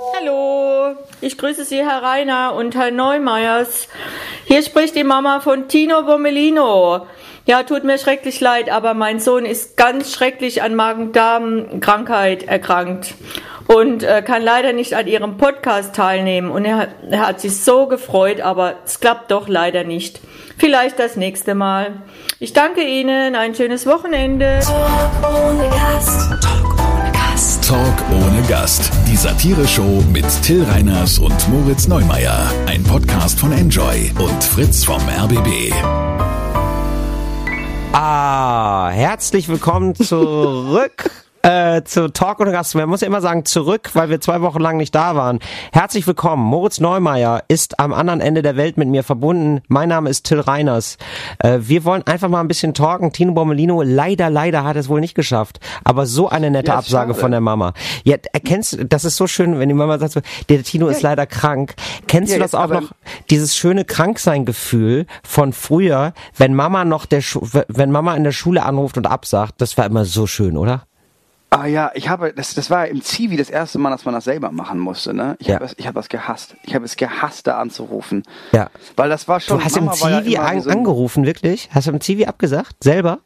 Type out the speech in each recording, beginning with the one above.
Hallo, ich grüße Sie, Herr Reiner und Herr Neumeyers. Hier spricht die Mama von Tino Bommelino. Ja, tut mir schrecklich leid, aber mein Sohn ist ganz schrecklich an Magen-Darm-Krankheit erkrankt und äh, kann leider nicht an Ihrem Podcast teilnehmen. Und er, er hat sich so gefreut, aber es klappt doch leider nicht. Vielleicht das nächste Mal. Ich danke Ihnen, ein schönes Wochenende. Ohne Gast. Talk ohne Gast. Talk ohne Gast. Die Satire-Show mit Till Reiners und Moritz Neumeier. Ein Podcast von Enjoy und Fritz vom RBB. Ah, herzlich willkommen zurück äh, zu Talk ohne Gast. Man muss ja immer sagen zurück, weil wir zwei Wochen lang nicht da waren. Herzlich willkommen. Moritz Neumeier ist am anderen Ende der Welt mit mir verbunden. Mein Name ist Till Reiners. Äh, wir wollen einfach mal ein bisschen talken. Tino Bommelino, leider, leider hat es wohl nicht geschafft. Aber so eine nette Ja, Absage schade. von der Mama. Ja, erkennst du, das ist so schön, wenn die Mama sagt der Tino ist leider krank. Kennst du das auch noch? Dieses schöne Kranksein-Gefühl von früher, wenn Mama noch der Schu wenn Mama in der Schule anruft und absagt, das war immer so schön, oder? Ah ja, ich habe, das, das war im Zivi das erste Mal, dass man das selber machen musste. Ne? Ich Ja. habe es, ich habe das gehasst. Ich habe es gehasst, da anzurufen. Ja. Weil das war schon. Du hast im Mama ja Zivi immer an, so angerufen, wirklich? Hast du im Zivi abgesagt? Selber?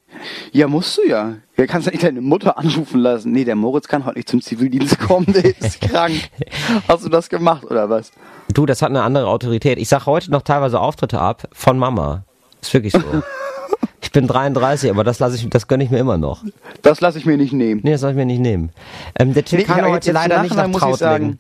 Ja, musst du ja. Ja, kannst ja nicht deine Mutter anrufen lassen. Nee, der Moritz kann heute nicht zum Zivildienst kommen, der ist krank. Hast du das gemacht oder was? Du, das hat eine andere Autorität. Ich sag heute noch teilweise Auftritte ab von Mama. Ist wirklich so. ich bin 33, aber das lasse ich, das gönne ich mir immer noch. Das lasse ich mir nicht nehmen. Nee, das lasse ich mir nicht nehmen. Ähm, der Till Nee, kann heute leider nicht nach Trautlingen. sagen,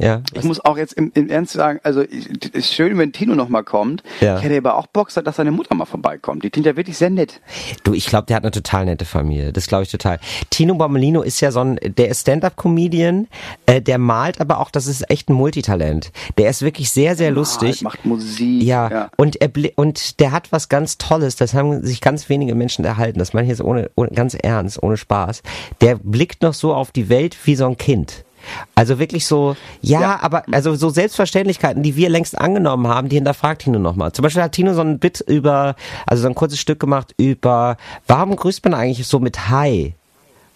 Ja. Ich muss auch jetzt im, im Ernst sagen, also es ist schön, wenn Tino noch mal kommt. Ja. Ich hätte aber auch Bock, dass seine Mutter mal vorbeikommt. Die klingt ja wirklich sehr nett. Du, ich glaube, der hat eine total nette Familie. Das glaube ich total. Tino Bommelino ist ja so ein, der ist Stand-up-Comedian, äh, der malt aber auch, das ist echt ein Multitalent. Der ist wirklich sehr, sehr lustig. Macht Musik. Ja, und er und der hat was ganz Tolles, das haben sich ganz wenige Menschen erhalten. Das meine ich jetzt ohne, ohne ganz ernst, ohne Spaß. Der blickt noch so auf die Welt wie so ein Kind. Also wirklich so, ja, Ja. aber also so Selbstverständlichkeiten, die wir längst angenommen haben, die hinterfragt Tino nochmal. Zum Beispiel hat Tino so ein Bit über, also so ein kurzes Stück gemacht über, warum grüßt man eigentlich so mit Hi?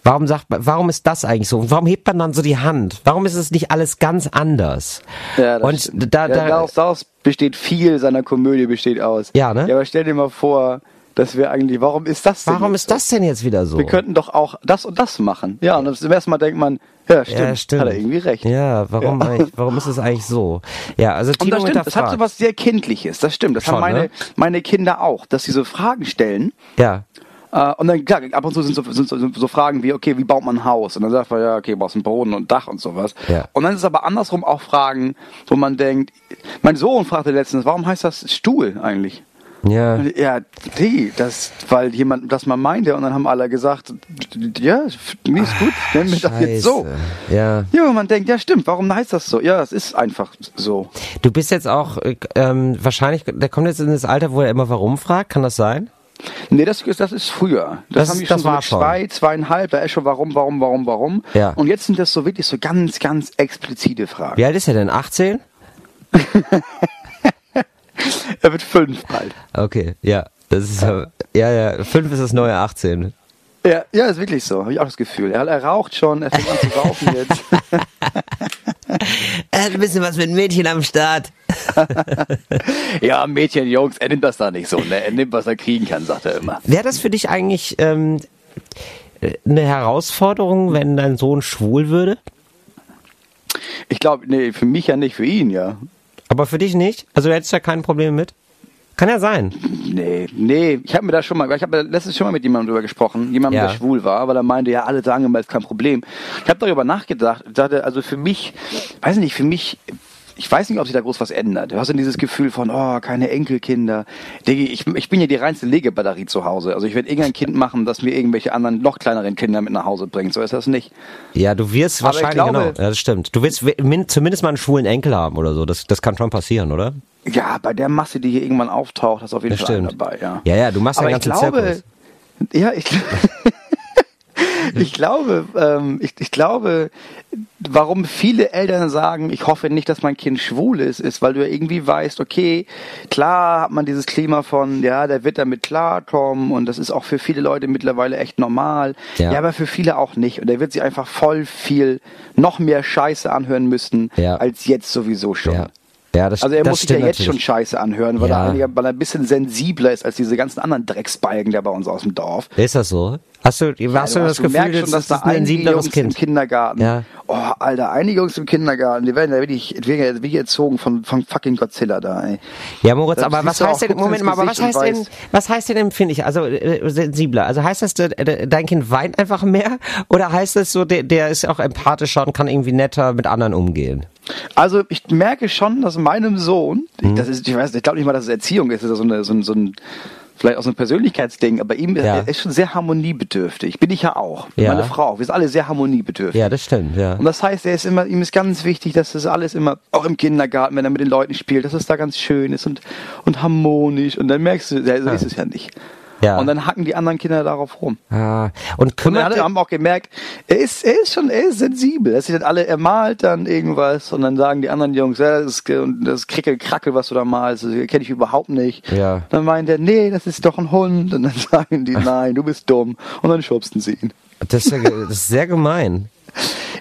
Warum sagt man, warum ist das eigentlich so? Und warum hebt man dann so die Hand? Warum ist es nicht alles ganz anders? Ja, das und stimmt. da, ja, da, daraus, daraus besteht viel seiner Komödie besteht aus. Ja, ne? Ja, aber stell dir mal vor, dass wir eigentlich, warum ist das denn warum jetzt ist das denn jetzt wieder so? Wir könnten doch auch das und das machen. Ja, und zum ersten Mal denkt man, ja, stimmt, Ja, stimmt. hat er irgendwie recht. Ja, warum, Ja. Eigentlich, warum ist es eigentlich so? Ja, also Und Tino das stimmt, das hat so was sehr Kindliches, das stimmt. Das Schon, haben meine, ne? meine Kinder auch, dass sie so Fragen stellen. Ja, Äh, und dann, klar, ab und zu sind so, sind so, so Fragen wie, okay, wie baut man ein Haus? Und dann sagt man, ja, okay, brauchst einen Boden und Dach und sowas. Ja. Und dann ist es aber andersrum auch Fragen, wo man denkt, mein Sohn fragte letztens, warum heißt das Stuhl eigentlich? Ja. Ja, die, das, weil jemand das mal meinte und dann haben alle gesagt, ja, mir ist gut, nennen wir das jetzt so. Ja. Ja, und man denkt, ja stimmt, warum heißt das so? Ja, es ist einfach so. Du bist jetzt auch äh, ähm, wahrscheinlich, der kommt jetzt in das Alter, wo er immer warum fragt, kann das sein? Nee, das, ist- das ist früher. Das- Das, haben die schon so war mit zwei, zweieinhalb, da ist schon warum, warum, warum, warum. Ja. Und jetzt sind das so wirklich so ganz, ganz explizite Fragen. Wie alt ist er denn? 18? Er wird fünf bald. Okay, ja. Das ist ja, ja, fünf ist das neue 18. Ja, ja, ist wirklich so. Habe ich auch das Gefühl. Er, er raucht schon, er fängt an zu rauchen jetzt. Er hat ein bisschen was mit Mädchen am Start. ja, Mädchen, Jungs, er nimmt das da nicht so. Ne? Er nimmt, was er kriegen kann, sagt er immer. Wäre das für dich eigentlich ähm, äh, eine Herausforderung, wenn dein Sohn schwul würde? Ich glaube, nee, für mich ja nicht, für ihn ja. Aber für dich nicht? Also du hättest ja kein Problem mit? Kann ja sein. Nee, nee, ich habe mir da schon mal, ich habe letztens schon mal mit jemandem drüber gesprochen, jemandem, Ja. der schwul war, weil er meinte, ja, alle sagen immer, ist kein Problem. Ich habe darüber nachgedacht, ich dachte, also für mich, weiß nicht, für mich, ich weiß nicht, ob sich da groß was ändert. Du hast dann dieses Gefühl von, oh, keine Enkelkinder. Diggi, ich, ich bin ja die reinste Legebatterie zu Hause. Also ich werde irgendein Kind machen, das mir irgendwelche anderen, noch kleineren Kinder mit nach Hause bringt. So ist das nicht. Ja, du wirst Aber ich wahrscheinlich, glaube- genau, ja, das stimmt. Du wirst zumindest mal einen schwulen Enkel haben oder so. Das, das kann schon passieren, oder? Ja, bei der Masse, die hier irgendwann auftaucht, ist auf jeden Das Fall stimmt. dabei, ja. Ja, ja, du machst Aber ich ganzen glaube, Zirkus. ja, ich, ich glaube, ähm, ich, ich glaube, warum viele Eltern sagen, ich hoffe nicht, dass mein Kind schwul ist, ist, weil du ja irgendwie weißt, okay, klar hat man dieses Klima von, ja, der wird damit klarkommen und das ist auch für viele Leute mittlerweile echt normal. Ja. Ja, aber für viele auch nicht. Und der wird sich einfach voll viel, noch mehr Scheiße anhören müssen, Ja. als jetzt sowieso schon. Ja. Ja, das, Also er das muss sich ja jetzt schon natürlich. Scheiße anhören, weil, Ja. er, weil er ein bisschen sensibler ist als diese ganzen anderen Drecksbalgen da bei uns aus dem Dorf. Ist das so? Hast du, hast du das Gefühl, merkst das schon, dass ist da ein Jungs im Kind? Kindergarten, Ja. oh Alter, einige Jungs im Kindergarten, die werden ja wirklich, ja wirklich erzogen von, von fucking Godzilla da, ey. Ja, Moritz, Da aber was heißt denn, Moment mal, aber was heißt denn, was heißt denn empfindlich, also äh, sensibler? Also heißt das, äh, äh, dein Kind weint einfach mehr oder heißt das so, der, der ist auch empathischer und kann irgendwie netter mit anderen umgehen? Also ich merke schon, dass meinem Sohn, Mhm. das ist, ich weiß, ich glaube nicht mal, dass es Erziehung ist, das ist so, eine, so, ein, so ein, vielleicht auch so ein Persönlichkeitsding, aber ihm Ja. ist schon sehr harmoniebedürftig. Bin ich ja auch. Ja. Meine Frau, wir sind alle sehr harmoniebedürftig. Ja, das stimmt, ja. Und das heißt, er ist immer, ihm ist ganz wichtig, dass das alles immer, auch im Kindergarten, wenn er mit den Leuten spielt, dass es da ganz schön ist und, und harmonisch. Und dann merkst du, so ist es ja nicht. Ja. Und dann hacken die anderen Kinder darauf rum. Ah, und Und dann kümmert haben auch gemerkt, er ist, er ist schon, er ist sensibel. Das sind alle, er malt dann irgendwas und dann sagen die anderen Jungs, ja, das ist, das Krickel, Krackel, was du da malst, das kenne ich überhaupt nicht. Ja. Dann meint er, nee, das ist doch ein Hund. Und dann sagen die, nein, du bist dumm. Und dann schubsten sie ihn. das, ist ja, das ist sehr gemein.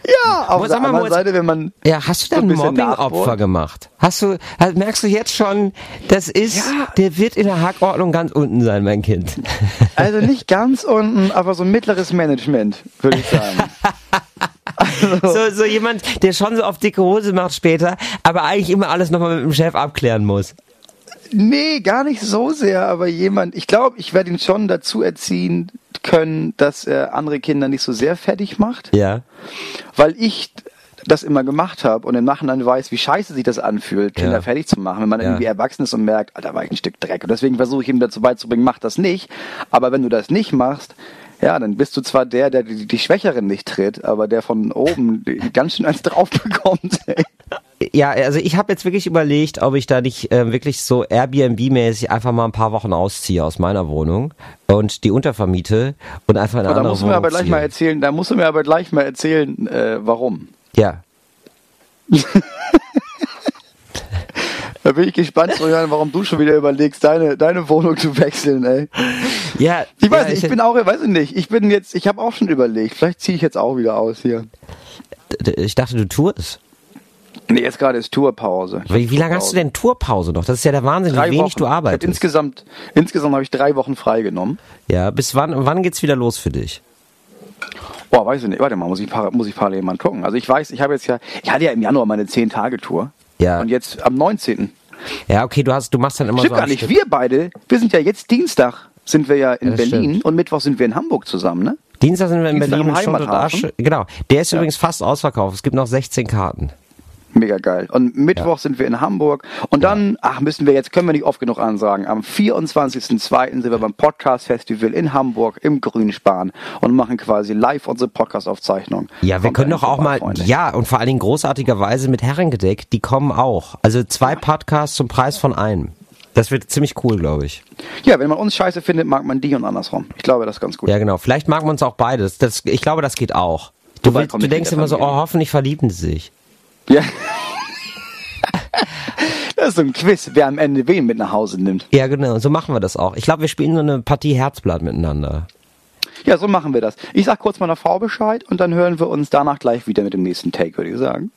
Ja, auf der anderen Seite, wenn man, Ja, hast du So da ein ein bisschen Mobbing-Opfer gemacht? Hast du, also merkst du jetzt schon, das ist, Ja. der wird in der Hackordnung ganz unten sein, mein Kind. also nicht ganz unten, aber so mittleres Management, würde ich sagen. so, so jemand, der schon so auf dicke Hose macht später, aber eigentlich immer alles nochmal mit dem Chef abklären muss. Nee, gar nicht so sehr, aber jemand, ich glaube, ich werde ihn schon dazu erziehen können, dass er andere Kinder nicht so sehr fertig macht, Ja. weil ich das immer gemacht habe und im Nachhinein weiß, wie scheiße sich das anfühlt, Kinder Ja. fertig zu machen, wenn man Ja. irgendwie erwachsen ist und merkt, Alter, war ich ein Stück Dreck. Und deswegen versuche ich ihm dazu beizubringen, mach das nicht. Aber wenn du das nicht machst, ja, dann bist du zwar der, der die, die Schwächeren nicht tritt, aber der von oben ganz schön eins drauf bekommt. Ja, also ich habe jetzt wirklich überlegt, ob ich da nicht äh, wirklich so Airbnb-mäßig einfach mal ein paar Wochen ausziehe aus meiner Wohnung und die untervermiete und einfach in eine Aber da andere musst du mir Wohnung aber gleich mal erzählen, da musst du mir aber gleich mal erzählen, äh, warum. Ja. Da bin ich gespannt zu hören, warum du schon wieder überlegst, deine, deine Wohnung zu wechseln, ey. Ja, Ich weiß ja, nicht, ich bin auch, weiß ich nicht, ich bin jetzt, ich habe auch schon überlegt, vielleicht ziehe ich jetzt auch wieder aus hier. ich dachte, du tourst. Nee, jetzt gerade ist Tourpause. Ich Wie, wie lange hast du denn Tourpause noch? Das ist ja der Wahnsinn, Drei wie wenig Wochen. du Ich arbeitest. insgesamt, insgesamt habe ich drei Wochen freigenommen. Ja, bis wann, wann geht's wieder los für dich? Boah, weiß ich nicht. Warte mal, muss ich, muss ich parallel mal gucken. Also ich weiß, ich habe jetzt ja, ich hatte ja im Januar meine 10-Tage-Tour. Ja. Und jetzt am 19. Ja, okay, du hast, du machst dann immer Stimmt so gar nicht. Stück- Wir beide, wir sind ja jetzt Dienstag, sind wir ja in Ja, Berlin stimmt. und Mittwoch sind wir in Hamburg zusammen, ne? Dienstag sind wir in Dienstag Berlin im Heimathafen. Genau. Der ist übrigens fast ausverkauft. Es gibt noch 16 Karten. Mega geil. Und Mittwoch sind wir in Hamburg. Und dann, ach, müssen wir jetzt, können wir nicht oft genug ansagen, am 24.02. sind wir beim Podcast Festival in Hamburg im Grünspan und machen quasi live unsere Podcast-Aufzeichnung. Ja, wir können doch auch mal, Freunde. ja, und vor allen Dingen großartigerweise mit Herrengedeck, die kommen auch. Also zwei Podcasts zum Preis von einem. Das wird ziemlich cool, glaube ich. Ja, wenn man uns scheiße findet, mag man die und andersrum. Ich glaube, das ist ganz gut. Ja, genau. Vielleicht mag man uns auch beides. Das, ich glaube, das geht auch. Du, willst, du denkst immer so, oh, hoffentlich verlieben sie sich. Ja. das ist so ein Quiz, wer am Ende wen mit nach Hause nimmt. Ja, genau. So machen wir das auch. Ich glaube, wir spielen so eine Partie Herzblatt miteinander. Ja, so machen wir das. Ich sag kurz meiner Frau Bescheid und dann hören wir uns danach gleich wieder mit dem nächsten Take, würde ich sagen.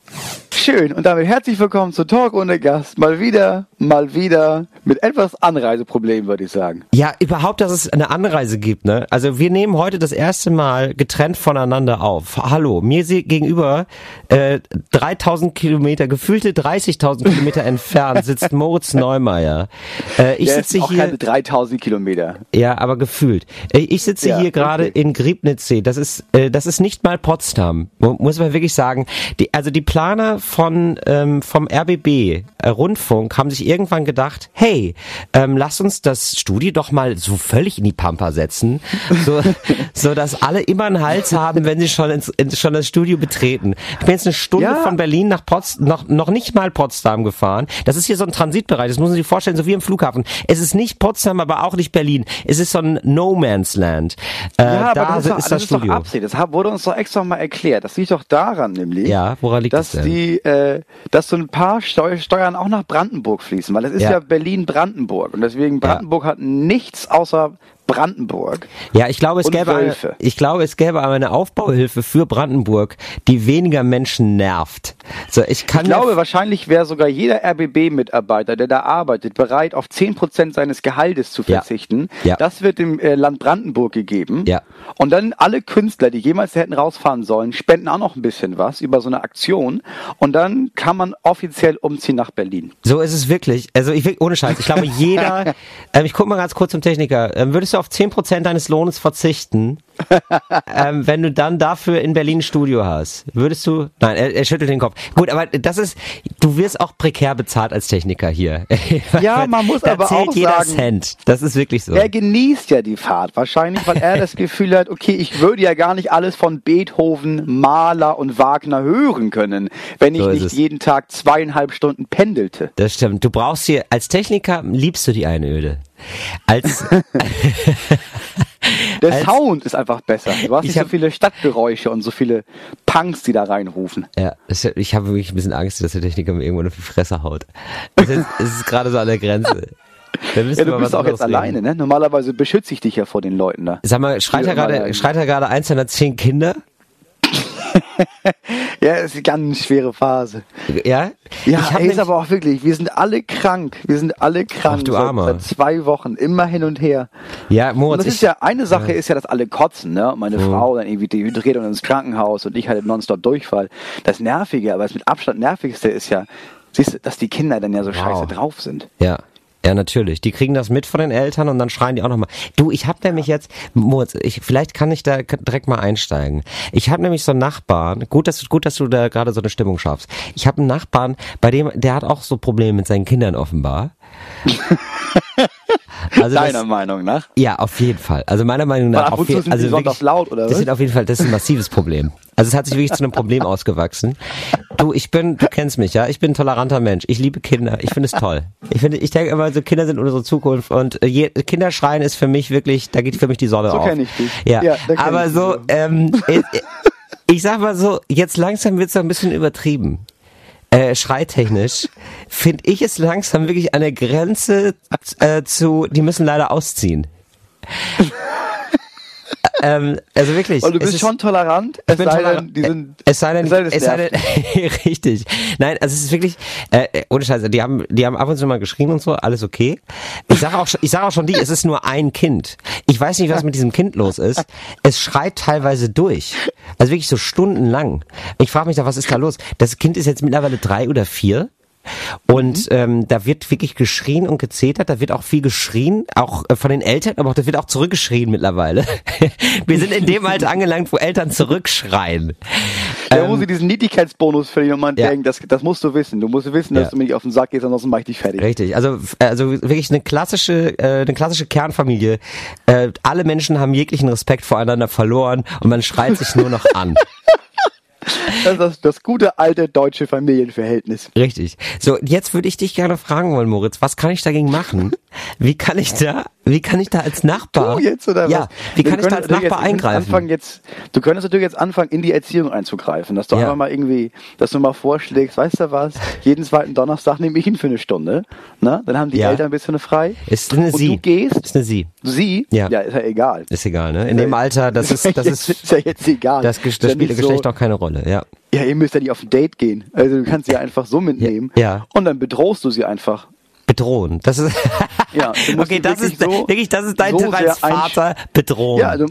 Schön. Und damit herzlich willkommen zu Talk ohne Gast. Mal wieder, mal wieder mit etwas Anreiseproblemen, würde ich sagen. Ja, überhaupt, dass es eine Anreise gibt, ne? Also wir nehmen heute das erste Mal getrennt voneinander auf. Hallo, mir gegenüber äh, 3000 Kilometer, gefühlte 30.000 Kilometer entfernt sitzt Moritz Neumeier. Äh, ich Der sitze ist auch hier, keine 3000 Kilometer. ja, aber gefühlt. Äh, ich sitze Ja, hier gerade okay. in Griebnitzsee. Das ist, äh, das ist nicht mal Potsdam, mu- muss man wirklich sagen. Die, also die Planer von ähm, vom RBB äh, Rundfunk haben sich irgendwann gedacht, hey, ähm, lass uns das Studio doch mal so völlig in die Pampa setzen, so, so dass alle immer einen Hals haben, wenn sie schon ins, in, schon das Studio betreten. Ich bin jetzt eine Stunde Ja. von Berlin nach Potsdam, noch, noch nicht mal Potsdam gefahren. Das ist hier so ein Transitbereich, das muss man sich vorstellen, so wie im Flughafen. Es ist nicht Potsdam, aber auch nicht Berlin. Es ist so ein No Man's Land. Äh, Ja, da aber das ist, doch, ist das das ist doch Studio. Absicht. Das wurde uns doch extra mal erklärt. Das liegt doch daran nämlich, Ja, woran liegt dass das denn? die, äh, dass so ein paar Steu Steuern auch nach Brandenburg fließen, weil das ist Ja. ja, Berlin-Brandenburg und deswegen Brandenburg hat nichts außer Brandenburg. Ja, ich glaube, es gäbe eine, ich glaube, es gäbe aber eine Aufbauhilfe für Brandenburg, die weniger Menschen nervt. So, ich kann Ich glaube, wahrscheinlich wäre sogar jeder RBB-Mitarbeiter, der da arbeitet, bereit, auf 10% seines Gehaltes zu Ja. verzichten. Ja. Das wird dem äh, Land Brandenburg gegeben. Ja. Und dann alle Künstler, die jemals hätten rausfahren sollen, spenden auch noch ein bisschen was über so eine Aktion. Und dann kann man offiziell umziehen nach Berlin. so ist es wirklich. Also ich will, ohne Scheiß, ich glaube, jeder, ähm, ich guck mal ganz kurz zum Techniker, ähm, würdest du auf 10% deines Lohnes verzichten, ähm, wenn du dann dafür in Berlin ein Studio hast? Würdest du, nein, er, er schüttelt den Kopf. Gut, aber das ist, du wirst auch prekär bezahlt als Techniker hier. Ja, man muss da aber zählt auch jeder sagen- Cent. Das ist wirklich so. Er genießt ja die Fahrt, wahrscheinlich, weil er das Gefühl hat, okay, ich würde ja gar nicht alles von Beethoven, Mahler und Wagner hören können, wenn ich So nicht es. jeden Tag zweieinhalb Stunden pendelte. Das stimmt. Du brauchst hier, als Techniker liebst du die Einöde. Als, Der Als- Sound ist einfach besser. Du hast Ich nicht hab- so viele Stadtgeräusche und so viele Punks, die da reinrufen. ja, ich habe wirklich ein bisschen Angst, dass der Techniker mir irgendwo auf die Fresse haut. Es ist, ist gerade so an der Grenze. Ja, du bist auch jetzt reden. alleine, ne? Normalerweise beschütze ich dich ja vor den Leuten da. Sag mal, schreit Ja, er gerade, schreit er gerade eins deiner zehn Kinder? Ja, ist eine ganz schwere Phase. Ja? Ja, ey, ist aber auch wirklich, wir sind alle krank. Wir sind alle krank. Ach, du seit, Armer. seit zwei Wochen, immer hin und her. ja, Und Moritz, das ist ja, eine Sache ist ja, dass alle kotzen, ne? Und Meine Frau dann irgendwie dehydriert und ins Krankenhaus und ich hatte nonstop Durchfall. Das Nervige, aber das mit Abstand Nervigste ist ja, siehst du, dass die Kinder dann ja so scheiße drauf sind. ja. Ja, natürlich. Die kriegen das mit von den Eltern und dann schreien die auch nochmal. Du, ich habe nämlich jetzt, Moritz, ich, vielleicht kann ich da direkt mal einsteigen. Ich habe nämlich so einen Nachbarn, gut, dass, gut, dass du da gerade so eine Stimmung schaffst. Ich habe einen Nachbarn, bei dem, der hat auch so Probleme mit seinen Kindern offenbar. Also das- Deiner Meinung nach? Ja, auf jeden Fall. Also meiner Meinung nach. auf je- also wirklich, laut, oder Das was? sind auf jeden Fall, das ist ein massives Problem. Also es hat sich wirklich zu einem Problem ausgewachsen. Du, ich bin, du kennst mich, ja. Ich bin ein toleranter Mensch. Ich liebe Kinder. Ich finde es toll. Ich finde, ich denke immer, so Kinder sind unsere Zukunft und äh, je, Kinderschreien ist für mich wirklich, da geht für mich die Sonne So auf. kenn ich dich. Ja, Ja, aber so, so. ähm, ich, ich sag mal so, jetzt langsam wird's so ein bisschen übertrieben. Äh, schreitechnisch finde ich es langsam wirklich an der Grenze äh, zu, die müssen leider ausziehen. Ähm, also wirklich. Und du bist ist- schon tolerant, es sei denn, die sind, es sei denn, es sei denn, es sei denn, richtig. Nein, also es ist wirklich, äh, äh, ohne Scheiße, die haben, die haben ab und zu mal geschrien und so, alles okay. Ich sage auch, schon- ich sage auch schon die, es ist nur ein Kind. Ich weiß nicht, was mit diesem Kind los ist. Es schreit teilweise durch. Also wirklich so stundenlang. Ich frage mich da, was ist da los? Das Kind ist jetzt mittlerweile drei oder vier. Und ähm, da wird wirklich geschrien und gezetert, da wird auch viel geschrien, auch äh, von den Eltern, aber auch, da wird auch zurückgeschrien mittlerweile. Wir sind in dem Alter angelangt, wo Eltern zurückschreien. Da muss ich diesen Niedlichkeitsbonus für jemanden Ja. denken, das, das musst du wissen. Du musst wissen, dass Ja. du mir nicht auf den Sack gehst, ansonsten mach ich dich fertig. Richtig, also also wirklich eine klassische äh, eine klassische Kernfamilie. Äh, alle Menschen haben jeglichen Respekt voreinander verloren und man schreit sich nur noch an. Das ist das, gute alte deutsche Familienverhältnis. Richtig. So, jetzt würde ich dich gerne fragen wollen, Moritz, was kann ich dagegen machen? Wie kann ich da, wie kann ich da als Nachbar? Du jetzt oder ja, was? wie kann ich da als Nachbar jetzt eingreifen? Jetzt, du könntest natürlich jetzt anfangen, in die Erziehung einzugreifen, dass du Ja. einfach mal irgendwie, dass du mal vorschlägst, weißt du was, jeden zweiten Donnerstag nehme ich ihn für eine Stunde, ne? Dann haben die Ja. Eltern ein bisschen frei. Ist eine und Sie. du gehst, Ist eine Sie. sie, Ja. ja, ist ja egal. Ist egal, ne? In dem Alter, das ist, das Jetzt ist, ist ja jetzt egal. das, das ja spielt Geschlecht so, auch keine Rolle, ja. Ja, ihr müsst ja nicht auf ein Date gehen. Also du kannst sie ja einfach so mitnehmen. Ja. Und dann bedrohst du sie einfach. Bedrohen. Das ist, Ja, okay, das wirklich ist, so- wirklich, das ist dein so Tipp als Vater. Bedrohen. Ja, also,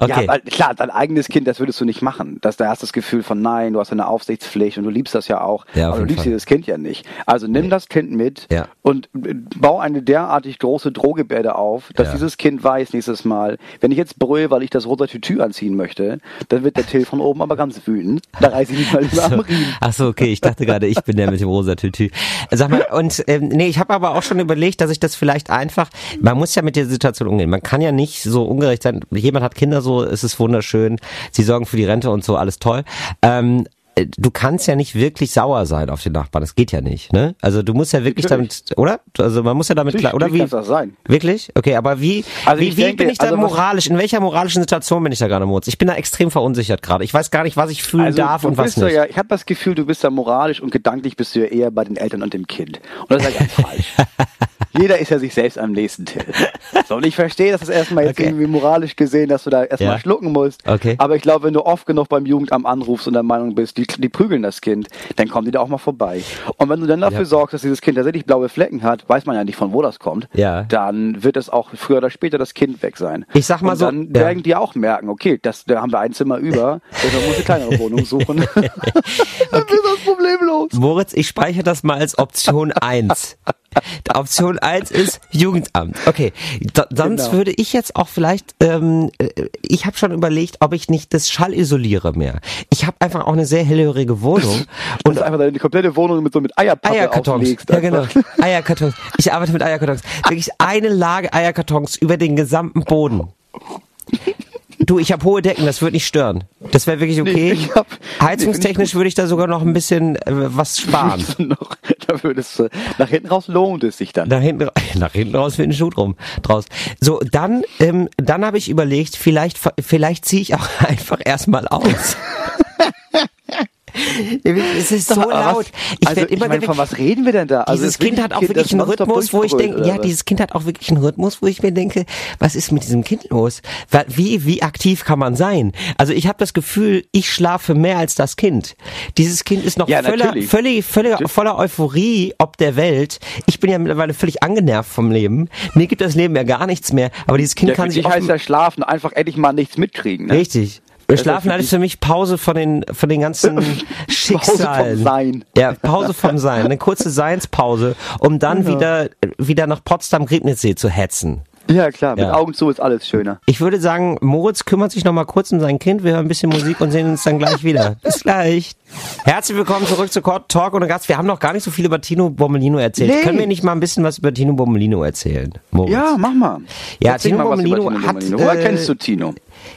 Okay. ja, klar, dein eigenes Kind, das würdest du nicht machen. Das, da hast du das Gefühl von, nein, du hast eine Aufsichtspflicht und du liebst das ja auch. Ja, aber du liebst Fall. dieses Kind ja nicht. Also nimm das Kind mit Ja. und äh, bau eine derartig große Drohgebärde auf, dass Ja. dieses Kind weiß nächstes Mal, wenn ich jetzt brülle, weil ich das rosa Tütü anziehen möchte, dann wird der Till von oben aber ganz wütend. Da reiße ich mich mal lieber am Riemen. Ach so, okay, ich dachte gerade, ich bin der mit dem rosa Tütü. Sag mal, und ähm, nee, ich habe habe aber auch schon überlegt, dass ich das vielleicht einfach, man muss ja mit der Situation umgehen. Man kann ja nicht so ungerecht sein. Jemand hat Kinder so, es ist wunderschön, sie sorgen für die Rente und so, alles toll. Ähm, du kannst ja nicht wirklich sauer sein auf den Nachbarn. Das geht ja nicht, ne? Also du musst ja wirklich Natürlich. damit, oder? Also man muss ja damit klar, oder wie? Auch sein. Wirklich? Okay, aber wie, Also wie, wie denke, bin ich da also moralisch? In welcher moralischen Situation bin ich da gerade, Moritz? Ich bin da extrem verunsichert gerade. Ich weiß gar nicht, was ich fühlen darf Also du und was nicht. ja, ich habe das Gefühl, du bist ja moralisch und gedanklich bist du ja eher bei den Eltern und dem Kind. Und das ist ganz falsch. Jeder ist ja sich selbst am nächsten, Till. So, und ich verstehe, dass es erstmal jetzt Okay. irgendwie moralisch gesehen, dass du da erstmal Ja. schlucken musst. Okay. Aber ich glaube, wenn du oft genug beim Jugendamt anrufst und der Meinung bist, die, die prügeln das Kind, dann kommen die da auch mal vorbei. Und wenn du dann dafür Ja. sorgst, dass dieses Kind tatsächlich blaue Flecken hat, weiß man ja nicht, von wo das kommt, Ja. dann wird es auch früher oder später das Kind weg sein. Ich sag mal und so, dann ja. werden die auch merken, okay, das, da haben wir ein Zimmer über, deshalb muss eine kleinere Wohnung suchen. dann ist das Problem los. Moritz, ich speichere das mal als Option 1. Die 1 ist Jugendamt. Okay, da, sonst Genau. würde ich jetzt auch vielleicht, ähm, äh, ich habe schon überlegt, ob ich nicht das Schall isoliere mehr. Ich habe einfach auch eine sehr hellhörige Wohnung Und einfach deine komplette Wohnung mit so mit Eierpappe Eierkartons. auflegst. Ja, genau. Eierkartons. Ich arbeite mit Eierkartons. Wirklich eine Lage Eierkartons über den gesamten Boden. Du, ich habe hohe Decken, das wird nicht stören. Das wäre wirklich okay. Nee, hab- Heizungstechnisch würde ich da sogar noch ein bisschen äh, was sparen. noch, da würdest du, nach hinten raus lohnt es sich dann. Nach hinten, nach hinten raus wird ein Schuh drum, draus. So, dann, ähm, dann habe ich überlegt, vielleicht, vielleicht ziehe ich auch einfach erstmal aus. es ist so Aber was- laut. Ich also, immer ich meine, der- von was reden wir denn da? Also dieses Kind hat auch Kind, wirklich einen Rhythmus, wo ich denke, ja, was? dieses Kind hat auch wirklich einen Rhythmus, wo ich mir denke, was ist mit diesem Kind los? Wie, wie aktiv kann man sein? Also ich habe das Gefühl, ich schlafe mehr als das Kind. Dieses Kind ist noch Ja, natürlich. völlig, völlig, voller Euphorie ob der Welt. Ich bin ja mittlerweile völlig angenervt vom Leben. Mir gibt das Leben ja gar nichts mehr. Aber dieses Kind Ja, kann sich dich heißt ja schlafen, einfach endlich mal nichts mitkriegen. Ne? Richtig. Ist Schlafen dich- für mich Pause von den, von den ganzen Schicksalen. vom Sein. Ja, Pause vom Sein. Eine kurze Seinspause, um dann wieder, wieder nach Potsdam-Griebnitzsee zu hetzen. Ja, klar, mit Ja. Augen zu ist alles schöner. Ich würde sagen, Moritz kümmert sich noch mal kurz um sein Kind. Wir hören ein bisschen Musik und sehen uns dann gleich wieder. Bis gleich. Herzlich willkommen zurück zu Talk Talk und Gast. Wir haben noch gar nicht so viel über Tino Bommelino erzählt. Nee. Können wir nicht mal ein bisschen was über Tino Bommelino erzählen, Moritz? Ja, mach mal. Ja, Erzähl Tino mal Bommelino Tino hat, Bommelino. Woher äh, kennst du Tino?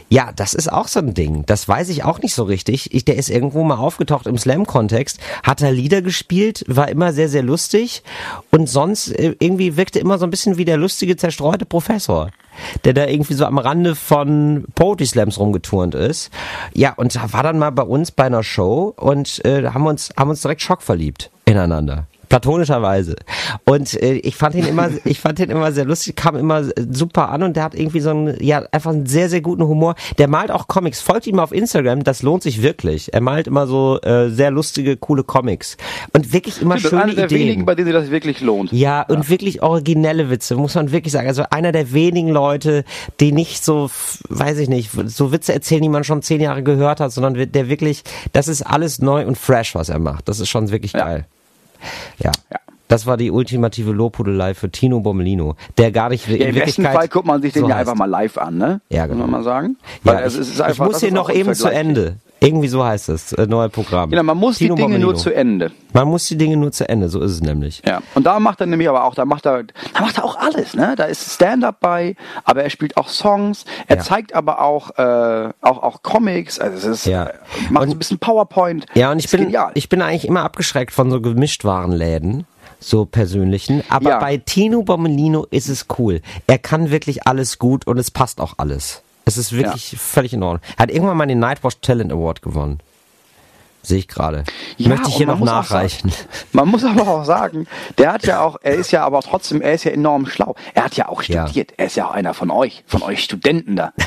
Ja, das ist auch so ein Ding. Das weiß ich auch nicht so richtig. Ich, der ist irgendwo mal aufgetaucht im Slam-Kontext, hat da Lieder gespielt, war immer sehr, sehr lustig und sonst äh, irgendwie wirkte immer so ein bisschen wie der lustige, zerstreute Professor, der da irgendwie so am Rande von Poetry Slams rumgeturnt ist. Ja, und da war dann mal bei uns bei einer Show und äh, haben uns, haben uns direkt schockverliebt ineinander. Platonischerweise. Und äh, ich fand ihn immer, ich fand ihn immer sehr lustig, kam immer super an und der hat irgendwie so einen, ja, einfach einen sehr, sehr guten Humor. Der malt auch Comics. Folgt ihm auf Instagram, das lohnt sich wirklich. Er malt immer so äh, sehr lustige, coole Comics. Und wirklich immer Das schöne einer der Ideen. wenigen, bei denen sich das wirklich lohnt. Ja, und wirklich originelle Witze, muss man wirklich sagen. Also einer der wenigen Leute, die nicht so, weiß ich nicht, so Witze erzählen, die man schon zehn Jahre gehört hat, sondern der wirklich, das ist alles neu und fresh, was er macht. Das ist schon wirklich Ja. geil. Ja. Ja. Das war die ultimative Lobhudelei für Tino Bommelino, der gar nicht Ja, Im besten Fall guckt man sich den so ja heißt. einfach mal live an, ne? Ja, genau. Muss man mal sagen. Ja, Weil ich, es ist ich einfach, muss das hier noch eben zu. Ende. Irgendwie so heißt es, äh, neue Programm. Genau, man muss Tino die Dinge nur Bommelino. zu Ende. Man muss die Dinge nur zu Ende, so ist es nämlich. Ja, und da macht er nämlich aber auch, da macht er, da macht er auch alles, ne? Da ist Stand-up bei, aber er spielt auch Songs, er Ja. zeigt aber auch, äh, auch, auch Comics, also es ist, Ja. äh, macht Und- so ein bisschen PowerPoint. Ja, und ich bin, genial. ich bin eigentlich immer abgeschreckt von so Gemischtwarenläden, so persönlichen. Aber Ja. bei Tino Bommelino ist es cool. Er kann wirklich alles gut und es passt auch alles. Es ist wirklich völlig in Ordnung. Er hat irgendwann mal den Nightwatch Talent Award gewonnen. Sehe ich gerade. Ja, Möchte ich hier noch nachreichen. Sagen, man muss aber auch sagen, der hat ja auch, er ist ja aber trotzdem, er ist ja enorm schlau. Er hat ja auch Ja. studiert. Er ist ja auch einer von euch, von euch Studenten da.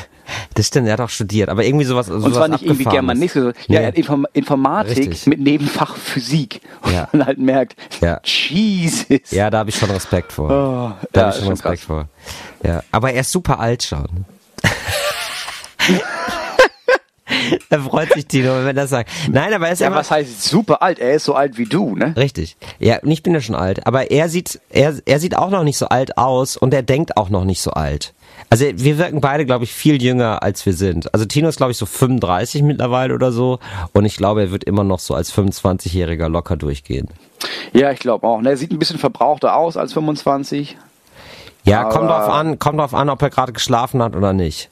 Das stimmt, er hat auch studiert, aber irgendwie sowas. Und zwar nicht irgendwie Germanistik, sondern ja, er hat Inform Informatik Richtig. mit Nebenfach Physik. Und Ja. man halt merkt, Ja. Jesus. Ja, da habe ich schon Respekt vor. Oh, da ja, habe ich schon Respekt vor. Ja, aber er ist super alt schon. da freut sich Tino, wenn er das sagt. Nein, aber er ist Ja, immer, was heißt super alt? Er ist so alt wie du, ne? Richtig. Ja, und ich bin ja schon alt, aber er sieht, er, er sieht auch noch nicht so alt aus und er denkt auch noch nicht so alt. Also wir wirken beide, glaube ich, viel jünger, als wir sind. Also Tino ist, glaube ich, so 35 mittlerweile oder so und ich glaube, er wird immer noch so als 25-Jähriger locker durchgehen. Ja, ich glaube auch. Ne, er sieht ein bisschen verbrauchter aus als 25. Ja, kommt drauf an, kommt drauf an, ob er gerade geschlafen hat oder nicht.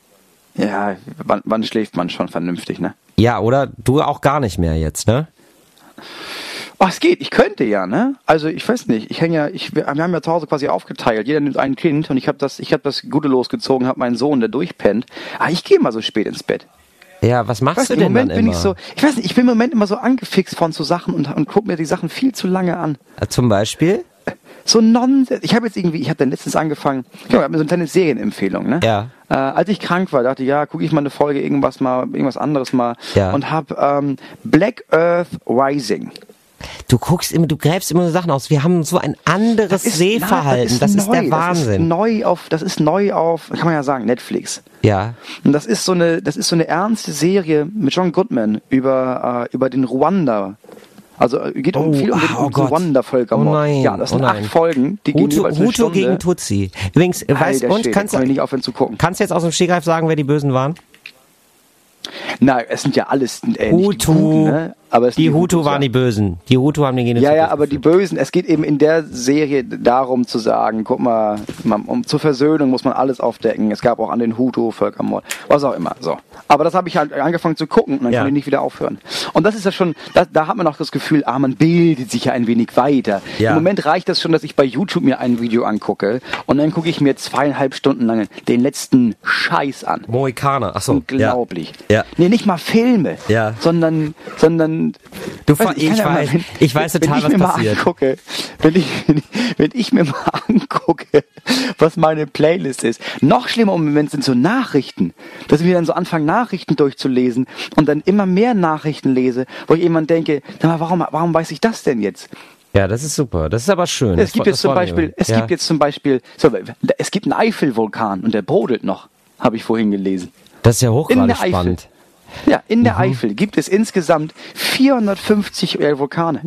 Ja, wann, wann schläft man schon vernünftig, ne? Ja, oder du auch gar nicht mehr jetzt, ne? Oh, es geht. Ich könnte ja, ne? Also ich weiß nicht. Ich hänge ja, ich, wir haben ja zu Hause quasi aufgeteilt. Jeder nimmt ein Kind und ich habe das, ich habe das Gute losgezogen, habe meinen Sohn, der durchpennt. Ah, ich gehe mal so spät ins Bett. Ja, was machst weiß, du Im denn Moment dann bin immer? ich so, ich weiß nicht, ich bin im Moment immer so angefixt von so Sachen und, und gucke mir die Sachen viel zu lange an. Äh, Zum Beispiel? So Nonsens. Ich habe jetzt irgendwie, ich habe dann letztens angefangen, ich habe mir so eine kleine Serienempfehlung, ne? Ja. Äh, als ich krank war, dachte ich, ja, gucke ich mal eine Folge, irgendwas mal, irgendwas anderes mal. Ja. Und habe ähm, Black Earth Rising. Du guckst immer, du gräbst immer so Sachen aus. Wir haben so ein anderes Sehverhalten. Das ist, neu, der Wahnsinn. Das ist neu auf, das ist neu auf, kann man ja sagen, Netflix. ja. Und das ist so eine, das ist so eine ernste Serie mit John Goodman über, äh, über den Ruanda. Also äh, geht um Oh, viel um den, ah, um oh den Gott. Ruanda-Völkermord. Oh nein, ja, das oh sind nein. acht Folgen, die gehen Hutu, jeweils eine Hutu Stunde. gegen Tutsi. Übrigens, äh, weißt und kannst, kann ich nicht aufhören zu gucken. kannst du jetzt aus dem Stegreif sagen, wer die Bösen waren? Nein, es sind ja alles äh, Hutu. Guten, ne? Aber Die Hutu Hutus, waren ja. die Bösen. Die Hutu haben den Genozid. Ja, ja, aber die Bösen, es geht eben in der Serie darum zu sagen, guck mal, man, um zur Versöhnung muss man alles aufdecken. Es gab auch an den Hutu Völkermord, was auch immer. So, aber das habe ich halt angefangen zu gucken und dann Ja. konnte ich nicht wieder aufhören. Und das ist ja schon, da, da hat man auch das Gefühl, ah, man bildet sich ja ein wenig weiter. Ja. Im Moment reicht das schon, dass ich bei YouTube mir ein Video angucke und dann gucke ich mir zweieinhalb Stunden lang den letzten Scheiß an. Mohikaner. Achso. Unglaublich. Ja. Nee, nicht mal Filme, Ja. sondern, sondern Du Weiß ver- nicht, ich kann ja weiß- wenn- ich weiß wenn total, ich was mir passiert. Mal angucke, wenn, ich, wenn, ich, wenn ich mir mal angucke, was meine Playlist ist. Noch schlimmer im Moment sind so Nachrichten. Dass ich mir dann so anfange, Nachrichten durchzulesen und dann immer mehr Nachrichten lese, wo ich jemand denke, sag mal, warum, warum weiß ich das denn jetzt? Ja, das ist super. Das ist aber schön. Es Das gibt jetzt zum Beispiel, es ja. gibt jetzt zum Beispiel, so, es gibt einen Eifelvulkan und der brodelt noch, habe ich vorhin gelesen. Das ist ja hochgradig spannend. Ja, in Mhm. der Eifel gibt es insgesamt 450 Vulkane.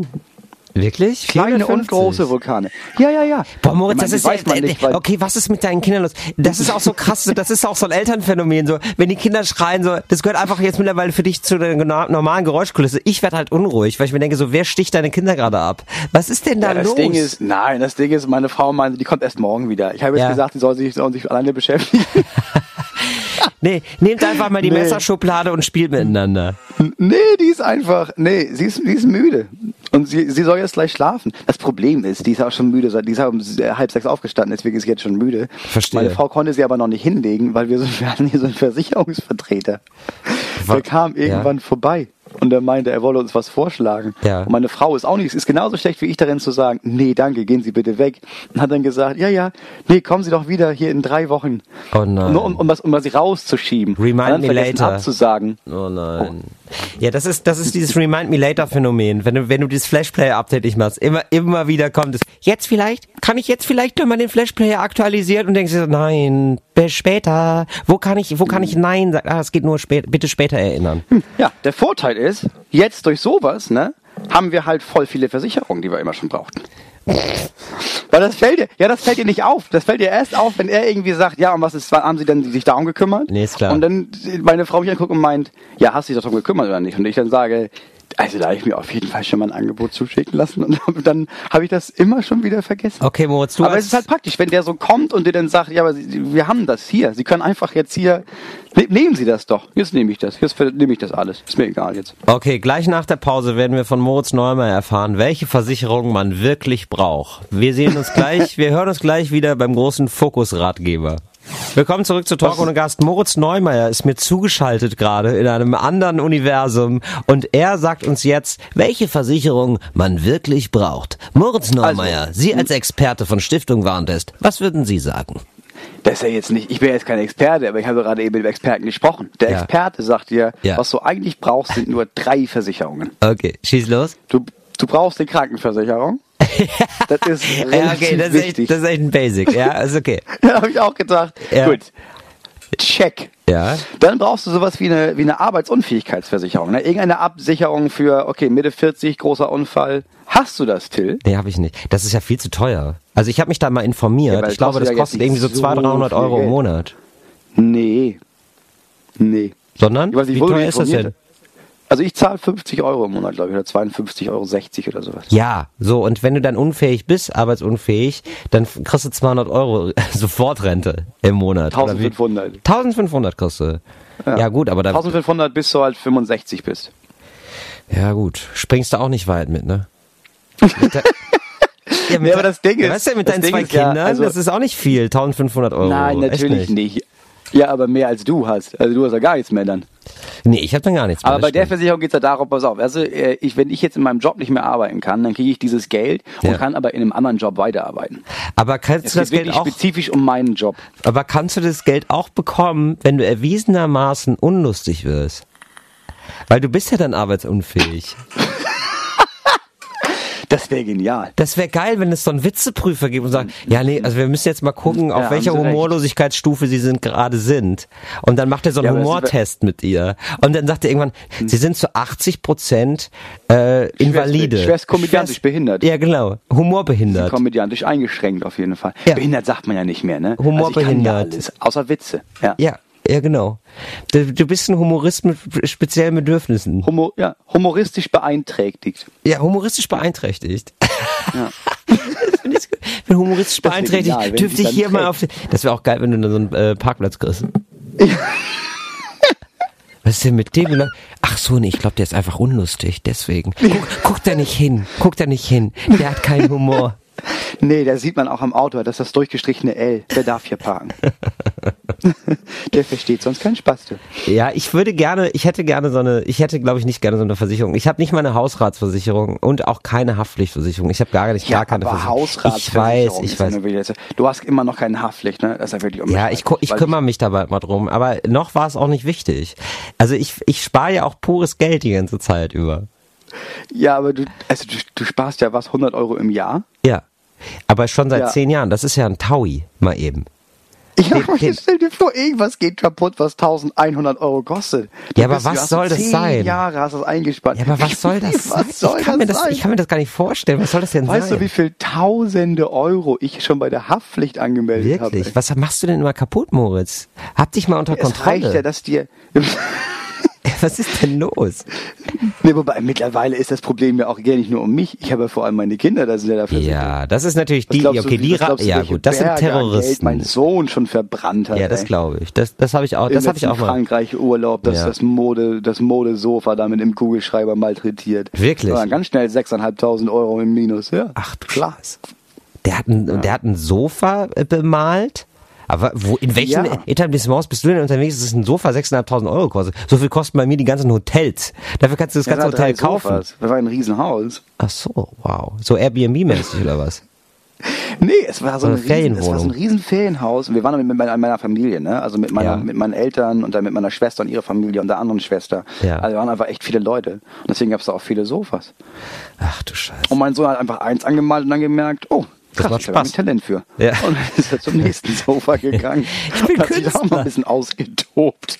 Wirklich? Kleine 450? und große Vulkane. Ja, ja, ja. Boah, Moritz, meine, das ist weiß man ja, nicht, weil okay, was ist mit deinen Kindern los? Das ist auch so krass, so- das ist auch so ein Elternphänomen, so, wenn die Kinder schreien, so, das gehört einfach jetzt mittlerweile für dich zu der normalen Geräuschkulisse. Ich werde halt unruhig, weil ich mir denke, so, wer sticht deine Kinder gerade ab? Was ist denn da ja, das los? Ding ist, nein, das Ding ist, meine Frau meinte, die kommt erst morgen wieder. Ich habe jetzt Ja. gesagt, die soll sich, soll sich alleine beschäftigen. nee, nehmt einfach mal die Nee. Messerschublade und spielt miteinander. nee, die ist einfach, nee, sie ist, die ist müde. Und sie, sie soll jetzt gleich schlafen. Das Problem ist, die ist auch schon müde, die ist um halb sechs aufgestanden, deswegen ist sie jetzt schon müde. Verstehe. Meine Frau konnte sie aber noch nicht hinlegen, weil wir, so, wir hatten hier so einen Versicherungsvertreter. Der kam irgendwann vorbei. Und er meinte, er wolle uns was vorschlagen. Ja. Und meine Frau ist auch nicht, ist genauso schlecht wie ich darin zu sagen, nee, danke, gehen Sie bitte weg. Und hat dann gesagt, ja, ja, nee, kommen Sie doch wieder hier in drei Wochen. Oh nein. Nur um, um, was, um was sie rauszuschieben. Remind me later. abzusagen. Oh nein. Ja, das ist, das ist dieses Remind Me Later Phänomen. Wenn du, wenn du dieses Flashplayer Update nicht machst, immer, immer wieder kommt es. Jetzt vielleicht? Kann ich jetzt vielleicht nochmal den Flashplayer aktualisieren und denkst so, nein, später. Wo kann ich, wo kann ich nein sagen? Ah, es geht nur spät, bitte später erinnern. Ja, der Vorteil ist, jetzt durch sowas, ne, haben wir halt voll viele Versicherungen, die wir immer schon brauchten. Weil das fällt dir, ja, das fällt dir nicht auf. Das fällt dir erst auf, wenn er irgendwie sagt, ja, und was ist, haben sie denn sich darum gekümmert? Nee, ist klar. Und dann meine Frau mich anguckt und meint, ja, hast du dich darum gekümmert oder nicht? Und ich dann sage, also da habe ich mir auf jeden Fall schon mal ein Angebot zuschicken lassen und dann habe ich das immer schon wieder vergessen. Okay, Moritz, du aber es ist halt praktisch, wenn der so kommt und dir dann sagt, ja, aber wir haben das hier. Sie können einfach jetzt hier, ne, nehmen Sie das doch. Jetzt nehme ich das. Jetzt nehme ich das alles. Ist mir egal jetzt. Okay, gleich nach der Pause werden wir von Moritz Neumann erfahren, welche Versicherung man wirklich braucht. Wir sehen uns gleich, wir hören uns gleich wieder beim großen Fokus-Ratgeber. Willkommen zurück zu Talk ohne Gast. Moritz Neumeier ist mir zugeschaltet gerade in einem anderen Universum und er sagt uns jetzt, welche Versicherung man wirklich braucht. Moritz Neumeier, Sie als Experte von Stiftung Warntest, was würden Sie sagen? Das ist ja jetzt nicht, ich bin jetzt kein Experte, aber ich habe gerade eben mit dem Experten gesprochen. Der Ja. Experte sagt dir, Ja. was du eigentlich brauchst, sind nur drei Versicherungen. Okay, schieß los. Du, du brauchst die Krankenversicherung. Das ist Ja, okay, das ist, echt, das ist echt ein Basic. Ja, ist okay. Da habe ich auch gedacht, Ja. gut, check. Ja. Dann brauchst du sowas wie eine, wie eine Arbeitsunfähigkeitsversicherung. Ne? Irgendeine Absicherung für, okay, Mitte 40, großer Unfall. Hast du das, Till? Nee, habe ich nicht. Das ist ja viel zu teuer. Also ich habe mich da mal informiert. Ja, ich glaube, das kostet irgendwie so nicht so 200, 300 viel Euro im. Monat. Nee. Nee. Sondern? Ich weiß nicht, Wie teuer ist das denn? Also ich zahle 50 Euro im Monat, glaube ich, oder 52,60 Euro oder sowas. Ja, so, und wenn du dann unfähig bist, arbeitsunfähig, dann kriegst du 200 Euro Sofortrente im Monat. Oder wie? 1500. 1500 kriegst du. Ja, gut, aber da, 1500 bis du halt 65 bist. ja gut, springst du auch nicht weit mit, ne? Ja, Nee, aber das Ding ist- weißt du, mit deinen Ding zwei ist ja, Kindern, also- das ist auch nicht viel, 1500 Euro. Nein, natürlich nicht. Ja, aber mehr als du hast. Also du hast ja gar nichts mehr dann. Nee, ich habe dann gar nichts mehr. Aber bei der. Versicherung geht's ja darum, pass auf, also äh, ich, wenn ich jetzt in meinem Job nicht mehr arbeiten kann, dann kriege ich dieses Geld und Ja. kann aber in einem anderen Job weiterarbeiten. aber kannst Es du das geht Geld auch, spezifisch um meinen Job. aber kannst du das Geld auch bekommen, wenn du erwiesenermaßen unlustig wirst? Weil du bist ja dann arbeitsunfähig. Das wäre genial. Das wäre geil, wenn es so einen Witzeprüfer gibt und sagt, ja nee, also wir müssen jetzt mal gucken, auf Ja, welcher. Humorlosigkeitsstufe sie sind gerade sind. Und dann macht er so einen Ja, Humortest mit ihr. Und dann sagt er irgendwann, sie sind zu 80 Prozent äh, Invalide. schwerst komödiantisch behindert. Ja, genau. Humorbehindert. Komödiantisch eingeschränkt auf jeden Fall. Ja. Behindert sagt man ja nicht mehr, ne? Humorbehindert. Also außer Witze. Ja. Ja, ja, genau. Du, du bist ein Humorist mit speziellen Bedürfnissen. Homo, ja, humoristisch beeinträchtigt. Ja, humoristisch beeinträchtigt. Ja. Ich. Wenn humoristisch Das beeinträchtigt, genial, dürfte ich hier mal trägt. auf. den- Das wäre auch geil, wenn du dann so einen äh, Parkplatz kriegst. Was ist denn mit dem? Ach so, nee, ich glaube, der ist einfach unlustig, deswegen. Guck, guck da nicht hin, guck da nicht hin. Der hat keinen Humor. Nee, da sieht man auch am Auto, das ist das durchgestrichene L. Der darf hier parken. Der versteht sonst keinen Spaß. Du. Ja, ich würde gerne, ich hätte gerne so eine, ich hätte, glaube ich, nicht gerne so eine Versicherung. Ich habe nicht mal eine Hausratsversicherung und auch keine Haftpflichtversicherung. Ich habe gar nicht, gar keine aber Versicherung. Hausratsversicherung Ich weiß, ich ja weiß. Du hast immer noch keine Haftpflicht, ne? Das ist ja wirklich Ja, ich, ich kümmere mich dabei mal drum, aber noch war es auch nicht wichtig. Also ich, ich spare ja auch pures Geld die ganze Zeit über. Ja, aber du, also du, du sparst ja was, 100 Euro im Jahr? Ja. Aber schon seit Ja. zehn Jahren, das ist ja ein Taui, mal eben. Ja, Den- den- stell dir vor, irgendwas geht kaputt, was 1100 Euro kostet. Ja, aber bist- was du soll das sein? Jahre hast du es eingespart. Ja, aber was soll das sein? was soll ich, kann das mir das, sein? ich kann mir das gar nicht vorstellen. Was soll das denn Weißt sein? du, wie viel Tausende Euro ich schon bei der Haftpflicht angemeldet habe? Wirklich? Was machst du denn immer kaputt, Moritz? Hab dich mal unter Es reicht Kontrolle. ja, dass dir. Was ist denn los? nee, wobei mittlerweile ist das Problem ja auch gar nicht nur um mich. Ich habe ja vor allem meine Kinder, da sind ja dafür. Ja, das ist natürlich die, du, okay, wie- die, du, ja gut, das sind an Geld Terroristen. mein Sohn schon verbrannt hat. Ja, das glaube ich. Das, das habe ich auch, das habe ich auch mal. Frankreich Urlaub, das Ja. das Mode, das Modesofa damit im Kugelschreiber malträtiert. Wirklich? War ganz schnell 6.500 Euro im Minus, ja. Ach du Klar. Der hat ein, der hat ein Sofa äh, bemalt. Aber wo, in welchen Ja. Etablissements bist du denn unterwegs, dass ein Sofa 6.500 Euro kostet? So viel kosten bei mir die ganzen Hotels. Dafür kannst du das Ja, ganze Hotel kaufen. Sofas. Das war ein Riesenhaus. Ach so, wow. So Airbnb-mäßig oder was? Nee, es war so, So ein eine riesen, es war so ein riesen Ferienhaus. Und wir waren mit meiner, meiner Familie, ne? Also mit meiner, Ja. mit meinen Eltern und dann mit meiner Schwester und ihrer Familie und der anderen Schwester. Ja. Also wir waren einfach echt viele Leute. Und deswegen gab es da auch viele Sofas. Ach du Scheiße. Und mein Sohn hat einfach eins angemalt und dann gemerkt, oh, Das krass, macht ich Spaß. Talent für. Ja. Und dann ist er zum nächsten Sofa gegangen. Ich bin hat sich auch mal ein bisschen ausgetobt.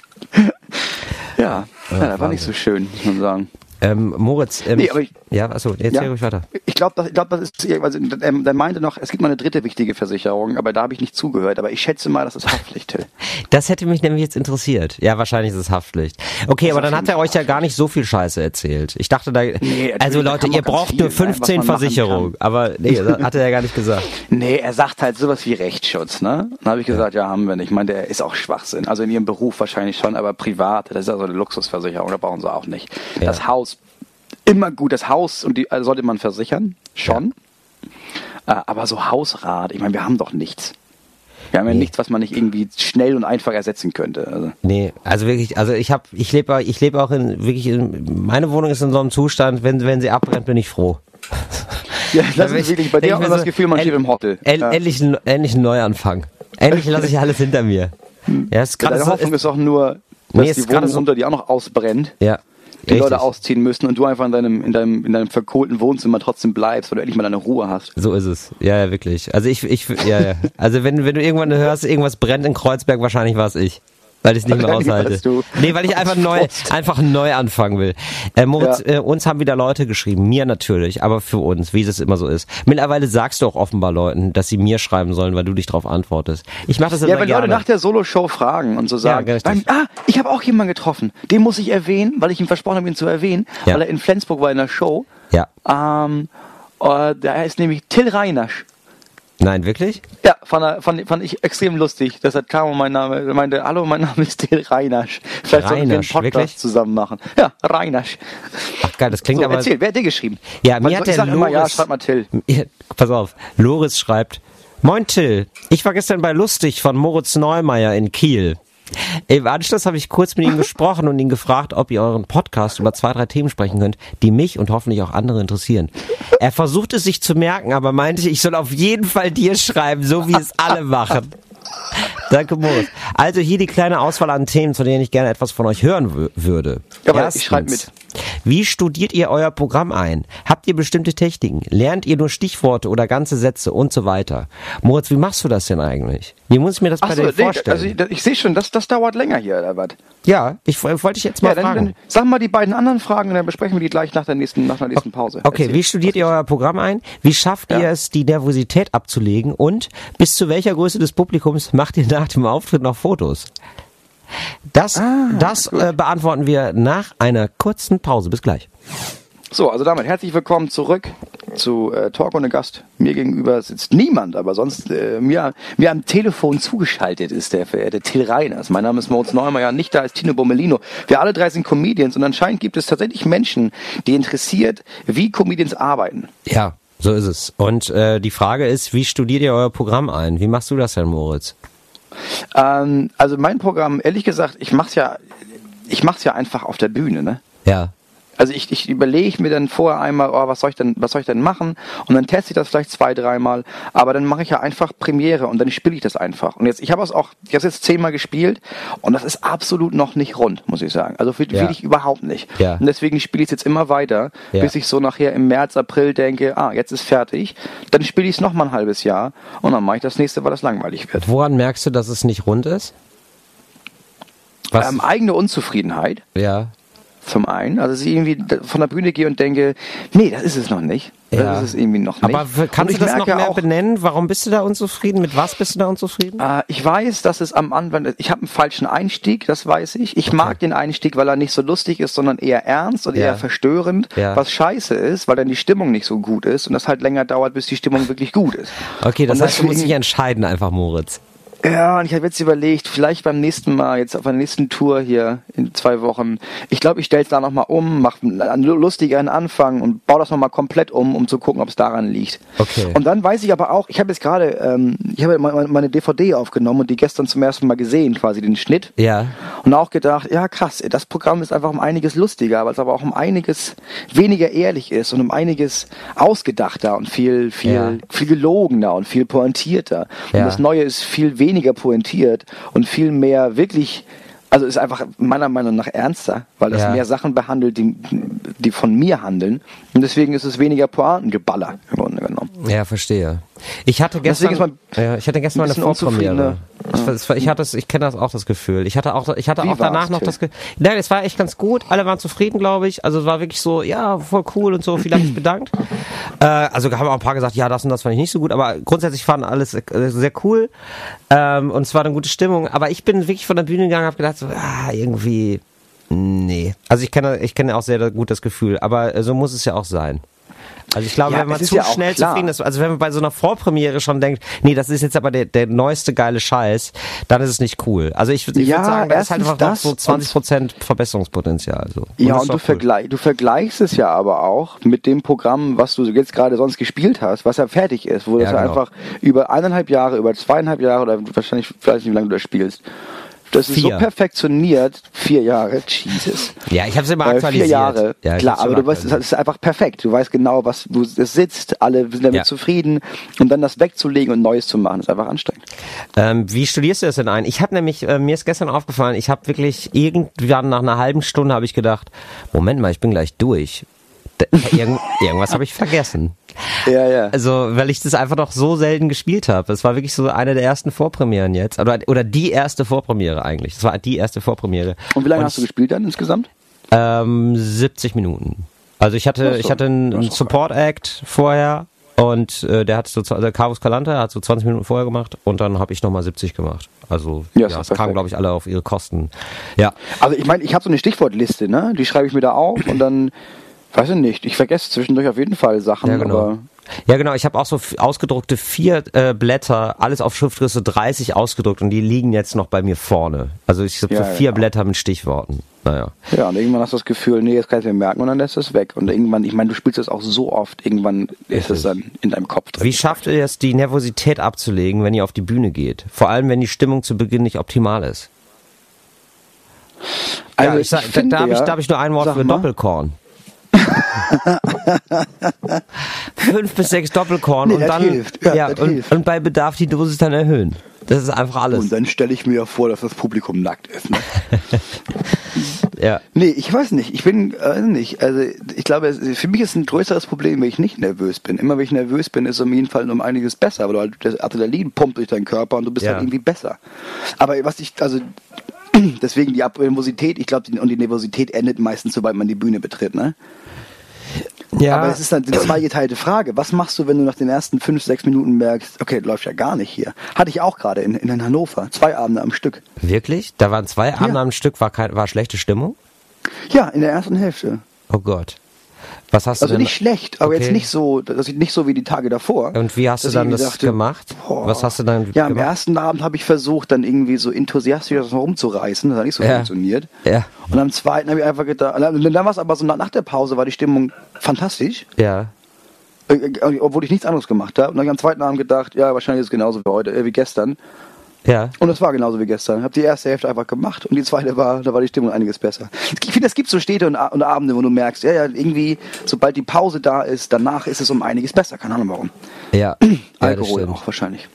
ja, ja, das war nicht so schön, muss man sagen. Ähm, Moritz, ähm, Nee, aber ich- ja, achso, erzähl Ja. ruhig weiter. Ich glaube, das, ich glaub, das ist, also, ähm, der meinte noch, es gibt noch eine dritte wichtige Versicherung, aber da habe ich nicht zugehört. Aber ich schätze mal, das ist Haftpflicht, Till. Das hätte mich nämlich jetzt interessiert. Ja, wahrscheinlich ist es Haftpflicht. Okay, aber auf dann hat er euch ja gar nicht so viel Scheiße erzählt. Ich dachte da, natürlich, also Leute, ihr braucht viel, nur ne, was 15 man machen Versicherungen. Aber nee, das hat er ja gar nicht gesagt. Nee, er sagt halt sowas wie Rechtsschutz, ne? Dann habe ich gesagt, ja, haben wir nicht. Ich meine, der ist auch Schwachsinn. Also in ihrem Beruf wahrscheinlich schon, aber privat, das ist also eine Luxusversicherung, da brauchen sie auch nicht. Ja. Das Haus, immer gut, das Haus und die also sollte man versichern, schon. Äh, aber so Hausrat, ich meine, wir haben doch nichts. Wir haben ja Nee. nichts, was man nicht irgendwie schnell und einfach ersetzen könnte. Also. Nee, also wirklich, also ich habe, ich lebe, ich lebe auch in wirklich, in, meine Wohnung ist in so einem Zustand, wenn wenn sie abbrennt, bin ich froh. Ja, das Da ist wirklich, bei dir mir man das so, Gefühl, man steht im Hotel. En, Ja. Endlich, ein, endlich ein Neuanfang. Endlich lasse ich alles hinter mir. Ja, ist gerade so, Hoffnung ist, ist auch nur, dass Nee, die Wohnung so- unter dir auch noch ausbrennt. ja, die richtig. Leute ausziehen müssen und du einfach in deinem, in deinem, in deinem verkohlten Wohnzimmer trotzdem bleibst, du endlich mal deine Ruhe hast. So ist es. Ja, ja, wirklich. Also ich, ich, ja, ja. Also wenn, wenn du irgendwann hörst, irgendwas brennt in Kreuzberg, wahrscheinlich war es ich. Weil ich es nicht mehr aushalte. Nee, weil ich einfach neu, einfach neu anfangen will. Äh, Moritz, Ja. äh, uns haben wieder Leute geschrieben, mir natürlich, aber für uns, wie es immer so ist. Mittlerweile sagst du auch offenbar Leuten, dass sie mir schreiben sollen, weil du dich darauf antwortest. Ich mache das immer Ja, wenn gerne. Leute nach der Solo-Show fragen und so sagen, richtig. beim, ah, ich habe auch jemanden getroffen, den muss ich erwähnen, weil ich ihm versprochen habe, ihn zu erwähnen, Ja. weil er in Flensburg war in der Show. ja. Ähm, äh, der ist nämlich Till Reinasch. Nein, wirklich? Ja, fand, fand, fand ich extrem lustig. Deshalb kam und mein Name, meinte, hallo, mein Name ist Till Reinasch. Vielleicht sollten wir einen Podcast wirklich? zusammen machen. Ja, Reinasch. Ach geil, das klingt So, aber... erzähl, wer hat dir geschrieben? Ja, mir hat der immer, ja, Loris- schreib mal Till. Pass auf, Loris schreibt, Moin Till, ich war gestern bei Lustig von Moritz Neumeier in Kiel. Im Anschluss habe ich kurz mit ihm gesprochen und ihn gefragt, ob ihr euren Podcast über zwei, drei Themen sprechen könnt, die mich und hoffentlich auch andere interessieren. Er versucht es sich zu merken, aber meinte, ich soll auf jeden Fall dir schreiben, so wie es alle machen. Danke, Moritz. Also hier die kleine Auswahl an Themen, zu denen ich gerne etwas von euch hören wü- würde. Ja, aber ich schreib mit. Wie studiert ihr euer Programm ein? Habt ihr bestimmte Techniken? Lernt ihr nur Stichworte oder ganze Sätze und so weiter? Moritz, wie machst du das denn eigentlich? Wie muss ich mir das bei Achso, dir nee, vorstellen? also ich, ich sehe schon, das, das dauert länger hier, oder was? Ja, ich wollte dich jetzt mal Ja, dann, fragen. dann sag mal die beiden anderen Fragen und dann besprechen wir die gleich nach der nächsten, nach der nächsten Pause. Okay, Erzähl. wie studiert ihr euer Programm ein? Wie schafft ihr Ja. es, die Nervosität abzulegen? Und bis zu welcher Größe des Publikums macht ihr nach dem Auftritt noch Fotos? Das, Ah, das äh, beantworten wir nach einer kurzen Pause. Bis gleich. So, also damit herzlich willkommen zurück zu äh, Talk ohne Gast. Mir gegenüber sitzt niemand, aber sonst äh, mir, mir am Telefon zugeschaltet ist der verehrte Till Reiners. Mein Name ist Moritz Neumeier, nicht da ist Tino Bommelino. Wir alle drei sind Comedians und anscheinend gibt es tatsächlich Menschen, die interessiert, wie Comedians arbeiten. Ja, so ist es. Und äh, die Frage ist, wie studiert ihr euer Programm ein? Wie machst du das denn, Moritz? Ähm, also mein Programm, ehrlich gesagt, ich mach's ja, ich mach's ja einfach auf der Bühne, ne? Ja. Also ich, ich überlege mir dann vorher einmal, oh, was soll ich denn, was soll ich denn machen? Und dann teste ich das vielleicht zwei, dreimal. Aber dann mache ich ja einfach Premiere und dann spiele ich das einfach. Und jetzt, ich habe es auch, ich habe es jetzt zehnmal gespielt und das ist absolut noch nicht rund, muss ich sagen. Also will, Ja. ich überhaupt nicht. Ja. Und deswegen spiele ich es jetzt immer weiter, Ja. bis ich so nachher im März, April denke, ah, jetzt ist fertig. Dann spiele ich es noch mal ein halbes Jahr und dann mache ich das nächste, weil das langweilig wird. Woran merkst du, dass es nicht rund ist? Was? Ähm, eigene Unzufriedenheit. ja. Zum einen, also dass ich irgendwie von der Bühne gehe und denke, nee, das ist es noch nicht. Das Ja. ist es irgendwie noch nicht. Aber kannst du das noch mehr auch, benennen? Warum bist du da unzufrieden? Mit was bist du da unzufrieden? Äh, ich weiß, dass es am Anfang, ich habe einen falschen Einstieg, das weiß ich. Ich mag den Einstieg, weil er nicht so lustig ist, sondern eher ernst und Ja. eher verstörend, Ja. was scheiße ist, weil dann die Stimmung nicht so gut ist und das halt länger dauert, bis die Stimmung wirklich gut ist. Okay, das Und heißt, du musst deswegen- dich entscheiden einfach, Moritz. Ja, und ich habe jetzt überlegt, vielleicht beim nächsten Mal, jetzt auf der nächsten Tour hier in zwei Wochen, ich glaube, ich stelle es da nochmal um, mache einen lustigeren Anfang und baue das nochmal komplett um, um zu gucken, ob es daran liegt. Okay. Und dann weiß ich aber auch, ich habe jetzt gerade, ähm, ich habe meine, DVD aufgenommen und die gestern zum ersten Mal gesehen, quasi den Schnitt. Ja. Und auch gedacht, ja krass, das Programm ist einfach um einiges lustiger, weil es aber auch um einiges weniger ehrlich ist und um einiges ausgedachter und viel, viel, Ja. viel gelogener und viel pointierter. Und Ja. das Neue ist viel weniger pointiert und viel mehr wirklich, also ist einfach meiner Meinung nach ernster, weil das Ja. mehr Sachen behandelt, die, die von mir handeln. Und deswegen ist es weniger Pointengeballer im Grunde. Ja, verstehe. Ich hatte gestern, ja, ich hatte gestern mal ein eine Vorpremiere. Ich, ich hatte ich kenne das auch das Gefühl. Ich hatte auch, ich hatte Wie auch danach noch das Gefühl. Nein, es war echt ganz gut. Alle waren zufrieden, glaube ich. Also es war wirklich so, ja, voll cool und so. Viele haben sich bedankt. Äh, also haben auch ein paar gesagt, ja, das und das fand ich nicht so gut. Aber grundsätzlich fanden alles äh, sehr cool. Ähm, und es war eine gute Stimmung. Aber ich bin wirklich von der Bühne gegangen und habe gedacht, so, ah, irgendwie, nee. Also ich kenne, ich kenne auch sehr gut das Gefühl. Aber äh, so muss es ja auch sein. Also ich glaube, Ja, wenn man zu ja schnell klar. zufrieden ist, also wenn man bei so einer Vorpremiere schon denkt, nee, das ist jetzt aber der, der neueste geile Scheiß, dann ist es nicht cool. Also ich, ich Ja, würde sagen, da ist halt einfach noch das so und- 20 Prozent Verbesserungspotenzial. So. Ja, das und du, cool. vergleich, du vergleichst es ja aber auch mit dem Programm, was du jetzt gerade sonst gespielt hast, was ja fertig ist, wo Ja, das ja genau. einfach über eineinhalb Jahre, über zweieinhalb Jahre oder wahrscheinlich, ich weiß nicht, wie lange du das spielst. Das ist Vier. so perfektioniert, vier Jahre, Jesus. Ja, ich habe es immer Äh, aktualisiert. vier Jahre, ja, klar, aber du weißt, es ist einfach perfekt. Du weißt genau, was du es sitzt, alle sind damit Ja. zufrieden und dann das wegzulegen und Neues zu machen, ist einfach anstrengend. Ähm, wie studierst du das denn ein? Ich habe nämlich, äh, mir ist gestern aufgefallen, ich habe wirklich irgendwann nach einer halben Stunde habe ich gedacht, Moment mal, ich bin gleich durch. Irgend, irgendwas habe ich vergessen. Ja, ja. Also, weil ich das einfach noch so selten gespielt habe. Es war wirklich so eine der ersten Vorpremieren jetzt. Oder, oder die erste Vorpremiere eigentlich. Das war die erste Vorpremiere. Und wie lange hast du gespielt dann insgesamt? Ähm, 70 Minuten. Also ich hatte, so, ich hatte einen, Support Act vorher und äh, der hat so, also Carlos Calanta hat so 20 Minuten vorher gemacht und dann habe ich nochmal 70 gemacht. Also Ja, ja, es kamen glaube ich alle auf ihre Kosten. Ja, Also ich meine, ich habe so eine Stichwortliste, ne? Die schreibe ich mir da auf und dann, weiß ich nicht, ich vergesse zwischendurch auf jeden Fall Sachen, ja genau. aber Ja genau, ich habe auch so ausgedruckte vier äh, Blätter, alles auf Schriftgröße 30 ausgedruckt und die liegen jetzt noch bei mir vorne. Also ich habe Ja, so vier ja. Blätter mit Stichworten. Naja. ja, und irgendwann hast du das Gefühl, nee, jetzt kann ich mir merken und dann lässt es weg. Und irgendwann, ich meine, du spielst das auch so oft, irgendwann ist es dann in deinem Kopf drin. Wie schafft ihr es, die Nervosität abzulegen, wenn ihr auf die Bühne geht? Vor allem, wenn die Stimmung zu Beginn nicht optimal ist. Also ja, ich sag, ich da, finde da habe ich, da hab ich nur ein Wort Sag für mal. Doppelkorn. Fünf bis sechs Doppelkorn Nee, und dann hilft. Ja, das und, hilft. und bei Bedarf die Dosis dann erhöhen. Das ist einfach alles. Und dann stelle ich mir ja vor, dass das Publikum nackt ist. Ne? ja. nee, ich weiß nicht. Ich bin äh, nicht. Also ich glaube, für mich ist ein größeres Problem, wenn ich nicht nervös bin. Immer wenn ich nervös bin, ist es auf jeden Fall um einiges besser, weil du halt das Adrenalin pumpt durch deinen Körper und du bist Ja. halt irgendwie besser. Aber was ich, also deswegen die Nervosität, ich glaube, und die Nervosität endet meistens, sobald man die Bühne betritt, ne? Ja, Aber es ist dann eine zweigeteilte Frage. Was machst du, wenn du nach den ersten fünf, sechs Minuten merkst, okay, läuft ja gar nicht hier? Hatte ich auch gerade in, in Hannover. Zwei Abende am Stück. wirklich? Da waren zwei Abende am Stück, war, kein, war schlechte Stimmung? Ja, in der ersten Hälfte. Oh Gott. Was hast Also du denn? nicht schlecht, aber Okay. jetzt nicht so, das ist nicht so wie die Tage davor. Und wie hast du dann das dachte, gemacht? boah. Was hast du dann Ja, am gemacht? ersten Abend habe ich versucht, dann irgendwie so enthusiastisch das rumzureißen. Das hat nicht so Ja. funktioniert. Ja. Und am zweiten habe ich einfach gedacht, dann war es aber so nach nach der Pause war die Stimmung fantastisch, Ja. äh, äh, obwohl ich nichts anderes gemacht habe. Und dann habe ich am zweiten Abend gedacht, ja, wahrscheinlich ist es genauso wie heute, äh, wie gestern. Ja. Und es war genauso wie gestern. Ich habe die erste Hälfte einfach gemacht und die zweite war, da war die Stimmung einiges besser. Ich finde, es gibt so Städte und, und Abende, wo du merkst, ja, ja, irgendwie, sobald die Pause da ist, danach ist es um einiges besser. Keine Ahnung warum. Ja. ja das Alkohol stimmt. auch wahrscheinlich.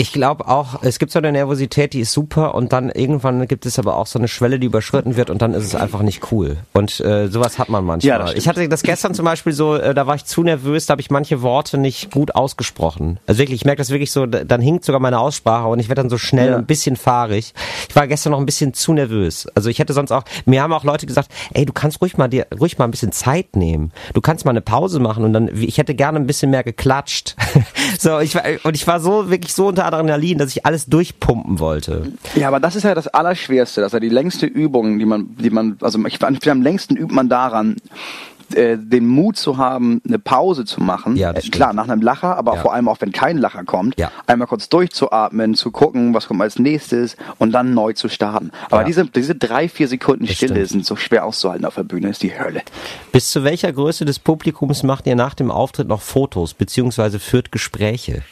Ich glaube auch, es gibt so eine Nervosität, die ist super und dann irgendwann gibt es aber auch so eine Schwelle, die überschritten wird und dann ist es einfach nicht cool. Und äh, sowas hat man Ja, manchmal. stimmt. ich hatte das gestern zum Beispiel so, äh, da war ich zu nervös, da habe ich manche Worte nicht gut ausgesprochen. Also wirklich, ich merke das wirklich so, da- dann hinkt sogar meine Aussprache und ich werde dann so schnell Ja. ein bisschen fahrig. Ich war gestern noch ein bisschen zu nervös. Also ich hätte sonst auch, mir haben auch Leute gesagt, ey, du kannst ruhig mal dir, ruhig mal ein bisschen Zeit nehmen. Du kannst mal eine Pause machen und dann, ich hätte gerne ein bisschen mehr geklatscht. so, ich war, und ich war so, wirklich so unter Adrenalin, dass ich alles durchpumpen wollte. Ja, aber das ist ja das Allerschwerste. Das ist ja die längste Übung, die man, die man, also ich am längsten übt man daran, äh, den Mut zu haben, eine Pause zu machen. Ja, äh, klar, nach einem Lacher, aber Ja. vor allem auch wenn kein Lacher kommt, Ja. einmal kurz durchzuatmen, zu gucken, was kommt als nächstes und dann neu zu starten. Aber diese, diese drei, vier Sekunden Das Stille stimmt. sind so schwer auszuhalten auf der Bühne, ist die Hölle. Bis zu welcher Größe des Publikums macht ihr nach dem Auftritt noch Fotos beziehungsweise führt Gespräche?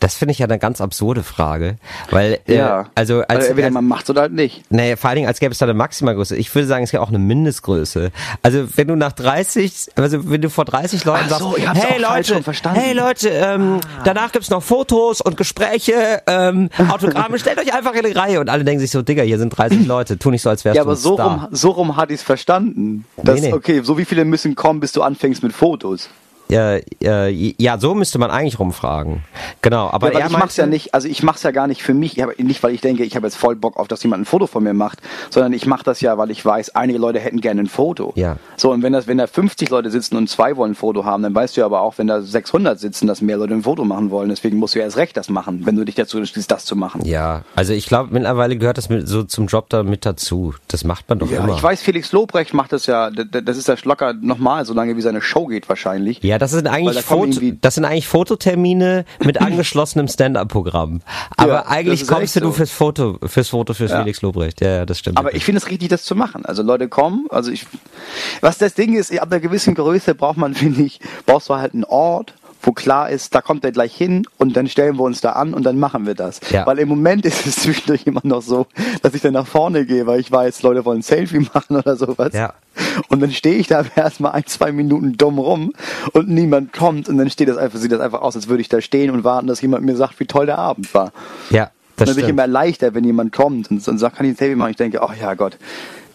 Das finde ich ja eine ganz absurde Frage, weil äh, also als, entweder als man macht's oder halt nicht. Nee, vor allen Dingen, als gäbe es da eine Maximalgröße. Ich würde sagen, es gibt auch eine Mindestgröße. Also, wenn du nach 30, also wenn du vor 30 Leuten Ach so, sagst, ich hab's hey Leute, schon verstanden." hey Leute, ähm, danach gibt's noch Fotos und Gespräche, ähm, Autogramme, stellt euch einfach in die Reihe und alle denken sich so, Digga, hier sind 30 Leute, tu nicht so, als wärst Ja, du aber ein so Star. rum, so rum hatte ich es verstanden. Das, Nee, nee. Okay, so wie viele müssen kommen, bis du anfängst mit Fotos? Ja, äh, ja, so müsste man eigentlich rumfragen. Genau, aber ja, ich mach's ja nicht, also ich mach's ja gar nicht für mich, ich hab, nicht weil ich denke, ich habe jetzt voll Bock auf, dass jemand ein Foto von mir macht, sondern ich mache das ja, weil ich weiß, einige Leute hätten gerne ein Foto. Ja. So und wenn das, wenn da 50 Leute sitzen und zwei wollen ein Foto haben, dann weißt du ja aber auch, wenn da 600 sitzen, dass mehr Leute ein Foto machen wollen. Deswegen musst du ja erst recht das machen, wenn du dich dazu entschließt, das zu machen. Ja, also ich glaube, mittlerweile gehört das mit, so zum Job da mit dazu. Das macht man doch Ja, immer. ich weiß, Felix Lobrecht macht das ja, das ist ja locker nochmal, solange wie seine Show geht wahrscheinlich. Ja, das sind eigentlich, Foto, das sind eigentlich Fototermine mit angeschlossenem Stand-up-Programm. Aber Ja, eigentlich kommst du so. fürs Foto, fürs Foto fürs Ja. Felix Lobrecht. Ja, ja, das stimmt. Aber ich finde es richtig, das zu machen. Also Leute kommen, also ich, was das Ding ist, ab einer gewissen Größe braucht man, finde ich, brauchst du halt einen Ort, wo klar ist, da kommt er gleich hin und dann stellen wir uns da an und dann machen wir das. Ja. Weil im Moment ist es zwischendurch immer noch so, dass ich dann nach vorne gehe, weil ich weiß, Leute wollen ein Selfie machen oder sowas. Ja. Und dann stehe ich da erstmal ein, zwei Minuten dumm rum und niemand kommt und dann steht das einfach, sieht das einfach aus, als würde ich da stehen und warten, dass jemand mir sagt, wie toll der Abend war. ja, das dann bin ich immer erleichtert, wenn jemand kommt und, und sagt, kann ich ein Selfie machen? Ich denke, oh ja Gott.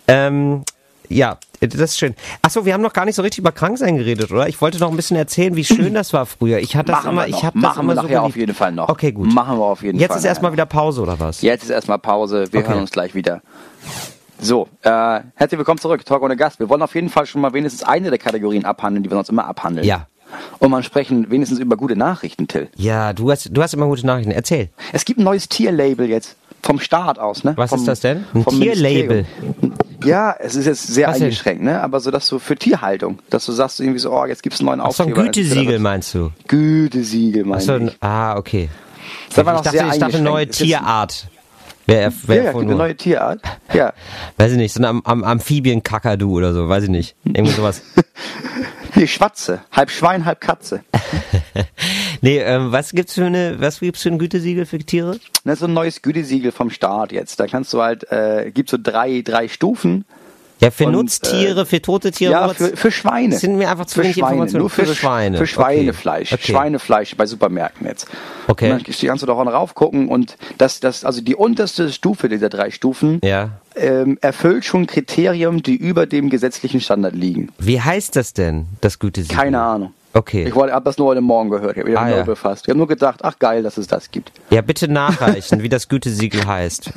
Ähm, ja, das ist schön. Achso, wir haben noch gar nicht so richtig über Kranksein geredet, oder? Ich wollte noch ein bisschen erzählen, wie schön das war früher. Ich hatte das Machen immer, ich habe das Machen wir immer so nachher auf jeden Fall noch. Okay, gut. Machen wir auf jeden Jetzt Fall ist erstmal nachher. wieder Pause, oder was? Jetzt ist erstmal Pause. Wir Okay. hören uns gleich wieder. So, äh, herzlich willkommen zurück, Talk ohne Gast. Wir wollen auf jeden Fall schon mal wenigstens eine der Kategorien abhandeln, die wir sonst immer abhandeln. Ja. Und mal sprechen wenigstens über gute Nachrichten, Till. Ja, du hast, du hast immer gute Nachrichten. Erzähl. Es gibt ein neues Tierlabel jetzt. Vom Staat aus, ne? Was vom, ist das denn? Ein Tierlabel? Ja, es ist jetzt sehr Was denn? eingeschränkt, ne? Aber so, dass du für Tierhaltung, dass du sagst irgendwie so, oh, jetzt gibt's einen neuen Ach so ein Aufkleber. Gütesiegel meinst du? Gütesiegel, Achso, ich. ah, okay. Das war ich noch dachte, ich dachte neue Tierart. Wer, Ja, wer ja, gibt erfunden eine neue Tierart. Ja. Weiß ich nicht, so ein Am Am Amphibien-Kakadu oder so, weiß ich nicht. Irgendwie sowas. Hier, Schwatze. Halb Schwein, halb Katze. nee, ähm, was gibt's für eine, was gibt's für ein Gütesiegel für Tiere? Das ist so ein neues Gütesiegel vom Staat jetzt. Da kannst du halt, äh, gibt so drei, drei Stufen. Ja, für Und, Nutztiere, für tote Tiere. ja, für, für Schweine. Sind mir einfach zu für wenig Schweine. Informationen. Nur für, Für Schweine. Für. Schweinefleisch. Okay. Schweinefleisch bei Supermärkten jetzt. Okay. Und dann kannst du doch auch raufgucken und das, das, also die unterste Stufe dieser drei Stufen Ja. ähm, erfüllt schon Kriterien, die über dem gesetzlichen Standard liegen. Wie heißt das denn, das Gütesiegel? Keine Ahnung. Okay. Ich habe das nur heute Morgen gehört. Ich habe mich Ah, ja. befasst. Ich habe nur gedacht, ach geil, dass es das gibt. Ja, bitte nachreichen, wie das Gütesiegel heißt.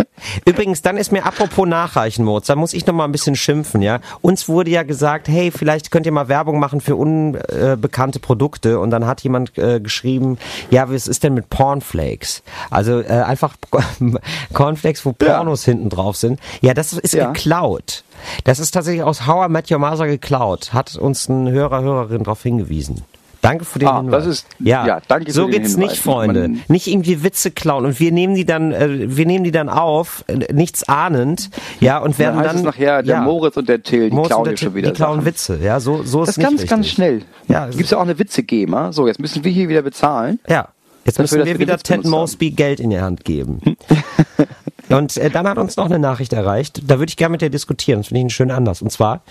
Übrigens, dann ist mir apropos nachreichen, Moritz, da muss ich noch mal ein bisschen schimpfen, ja. Uns wurde ja gesagt, hey, vielleicht könnt ihr mal Werbung machen für unbekannte Produkte und dann hat jemand äh, geschrieben, ja, was ist denn mit Pornflakes? Also äh, einfach Cornflakes, wo Ja. Pornos hinten drauf sind. Ja, das ist Ja. geklaut. Das ist tatsächlich aus How I Met Your Mother geklaut, hat uns ein Hörer, Hörerin darauf hingewiesen. Danke für den Ah, Hinweis. das ist- ja, ja, danke so für den geht's Hinweis. nicht, Freunde. Man- nicht irgendwie Witze klauen und wir nehmen die dann, äh, wir nehmen die dann auf, äh, nichts ahnend, ja, und Dann werden heißt dann es nachher, der ja, Moritz und der Till, die Moritz klauen dir schon wieder die klauen Sachen. Witze, ja, so, so Das ist ganz, richtig. ganz schnell. Ja, Gibt es ja auch eine Witze-GEMA. So, jetzt müssen wir hier wieder bezahlen. Ja, jetzt Dafür, müssen wir wir wieder den Ted haben. Mosby Geld in die Hand geben. und äh, dann hat uns noch eine Nachricht erreicht, da würde ich gerne mit dir diskutieren, das finde ich einen schönen Anlass. Und zwar,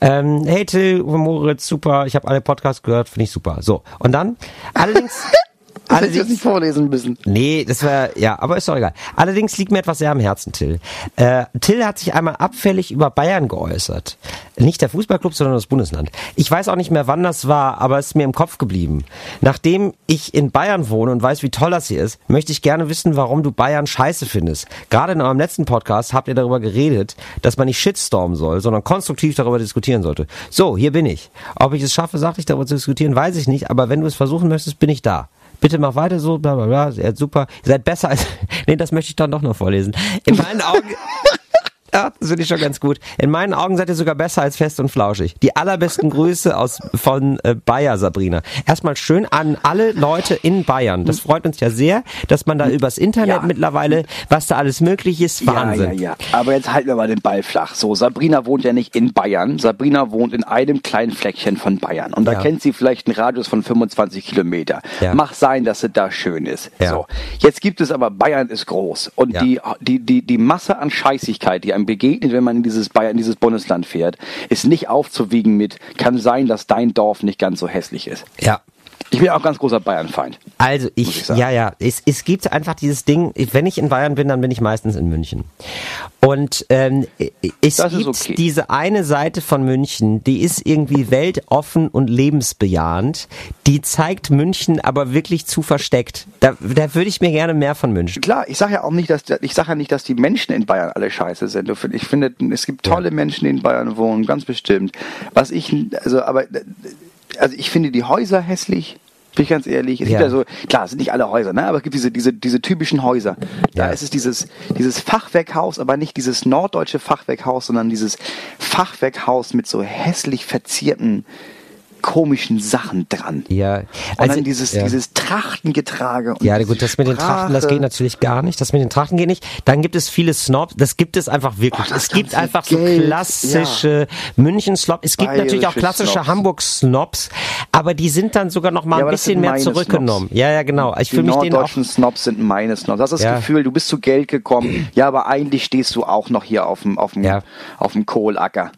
ähm, hey Till, Moritz, super, ich habe alle Podcasts gehört, finde ich super. So, und dann, allerdings... Das hätte ich jetzt nicht vorlesen müssen. Nee, das war, ja, aber ist doch egal. Allerdings liegt mir etwas sehr am Herzen, Till. Äh, Till hat sich einmal abfällig über Bayern geäußert. Nicht der Fußballclub, sondern das Bundesland. Ich weiß auch nicht mehr, wann das war, aber es ist mir im Kopf geblieben. Nachdem ich in Bayern wohne und weiß, wie toll das hier ist, möchte ich gerne wissen, warum du Bayern scheiße findest. Gerade in eurem letzten Podcast habt ihr darüber geredet, dass man nicht shitstormen soll, sondern konstruktiv darüber diskutieren sollte. So, hier bin ich. Ob ich es schaffe, sachlich darüber zu diskutieren, weiß ich nicht, aber wenn du es versuchen möchtest, bin ich da. Bitte mach weiter so, bla bla bla, super. Ihr seid besser als. Nee, das möchte ich dann doch noch vorlesen. In meinen Augen. Ja, das finde ich schon ganz gut. In meinen Augen seid ihr sogar besser als fest und flauschig. Die allerbesten Grüße aus von äh, Bayer, Sabrina. Erstmal schön an alle Leute in Bayern. Das freut uns ja sehr, dass man da übers Internet Ja. mittlerweile, was da alles möglich ist, Wahnsinn. Ja, ja, ja. Aber jetzt halten wir mal den Ball flach. So, Sabrina wohnt ja nicht in Bayern. Sabrina wohnt in einem kleinen Fleckchen von Bayern. Und da Ja. kennt sie vielleicht einen Radius von 25 Kilometer. Ja. Mach sein, dass es da schön ist. Ja. So. Jetzt gibt es aber, Bayern ist groß. Und die, die, die, die Masse an Scheißigkeit, die einem begegnet, wenn man in dieses Bayern, in dieses Bundesland fährt, ist nicht aufzuwiegen mit, kann sein, dass dein Dorf nicht ganz so hässlich ist. Ja. Ich bin auch ganz großer Bayern-Feind. Also ich, ich ja, ja, es, es gibt einfach dieses Ding, wenn ich in Bayern bin, dann bin ich meistens in München. Und ähm, es Das gibt okay. diese eine Seite von München, die ist irgendwie weltoffen und lebensbejahend. Die zeigt München aber wirklich zu versteckt. Da, da würde ich mir gerne mehr von wünschen. Klar, ich sage ja auch nicht, dass ich sage ja nicht, dass die Menschen in Bayern alle scheiße sind. Ich finde, es gibt tolle Menschen, die in Bayern wohnen, ganz bestimmt. Was ich, also, aber, also ich finde die Häuser hässlich. Bin ich ganz ehrlich. Es Ja. gibt ja so, klar, es sind nicht alle Häuser, ne? aber es gibt diese, diese, diese typischen Häuser. Da Ja. ist es dieses, dieses Fachwerkhaus, aber nicht dieses norddeutsche Fachwerkhaus, sondern dieses Fachwerkhaus mit so hässlich verzierten, komischen Sachen dran. Ja, Und also, dann dieses, ja. dieses Trachtengetrage. Und Ja, gut, das mit den Trachten, das geht natürlich gar nicht. Das mit den Trachten geht nicht. Dann gibt es viele Snobs, das gibt es einfach wirklich. Oh, es gibt einfach so Geld, klassische München-Snobs. Es gibt natürlich auch Bayerische klassische Snobs. Hamburg-Snobs, aber die sind dann sogar noch mal Ja, ein bisschen mehr zurückgenommen. Snobs. Ja, ja, genau. Ich Die norddeutschen Snobs sind meine Snobs. Das ist das Ja. Gefühl, du bist zu Geld gekommen. Ja, aber eigentlich stehst du auch noch hier auf dem, auf dem, Ja. auf dem Kohlacker.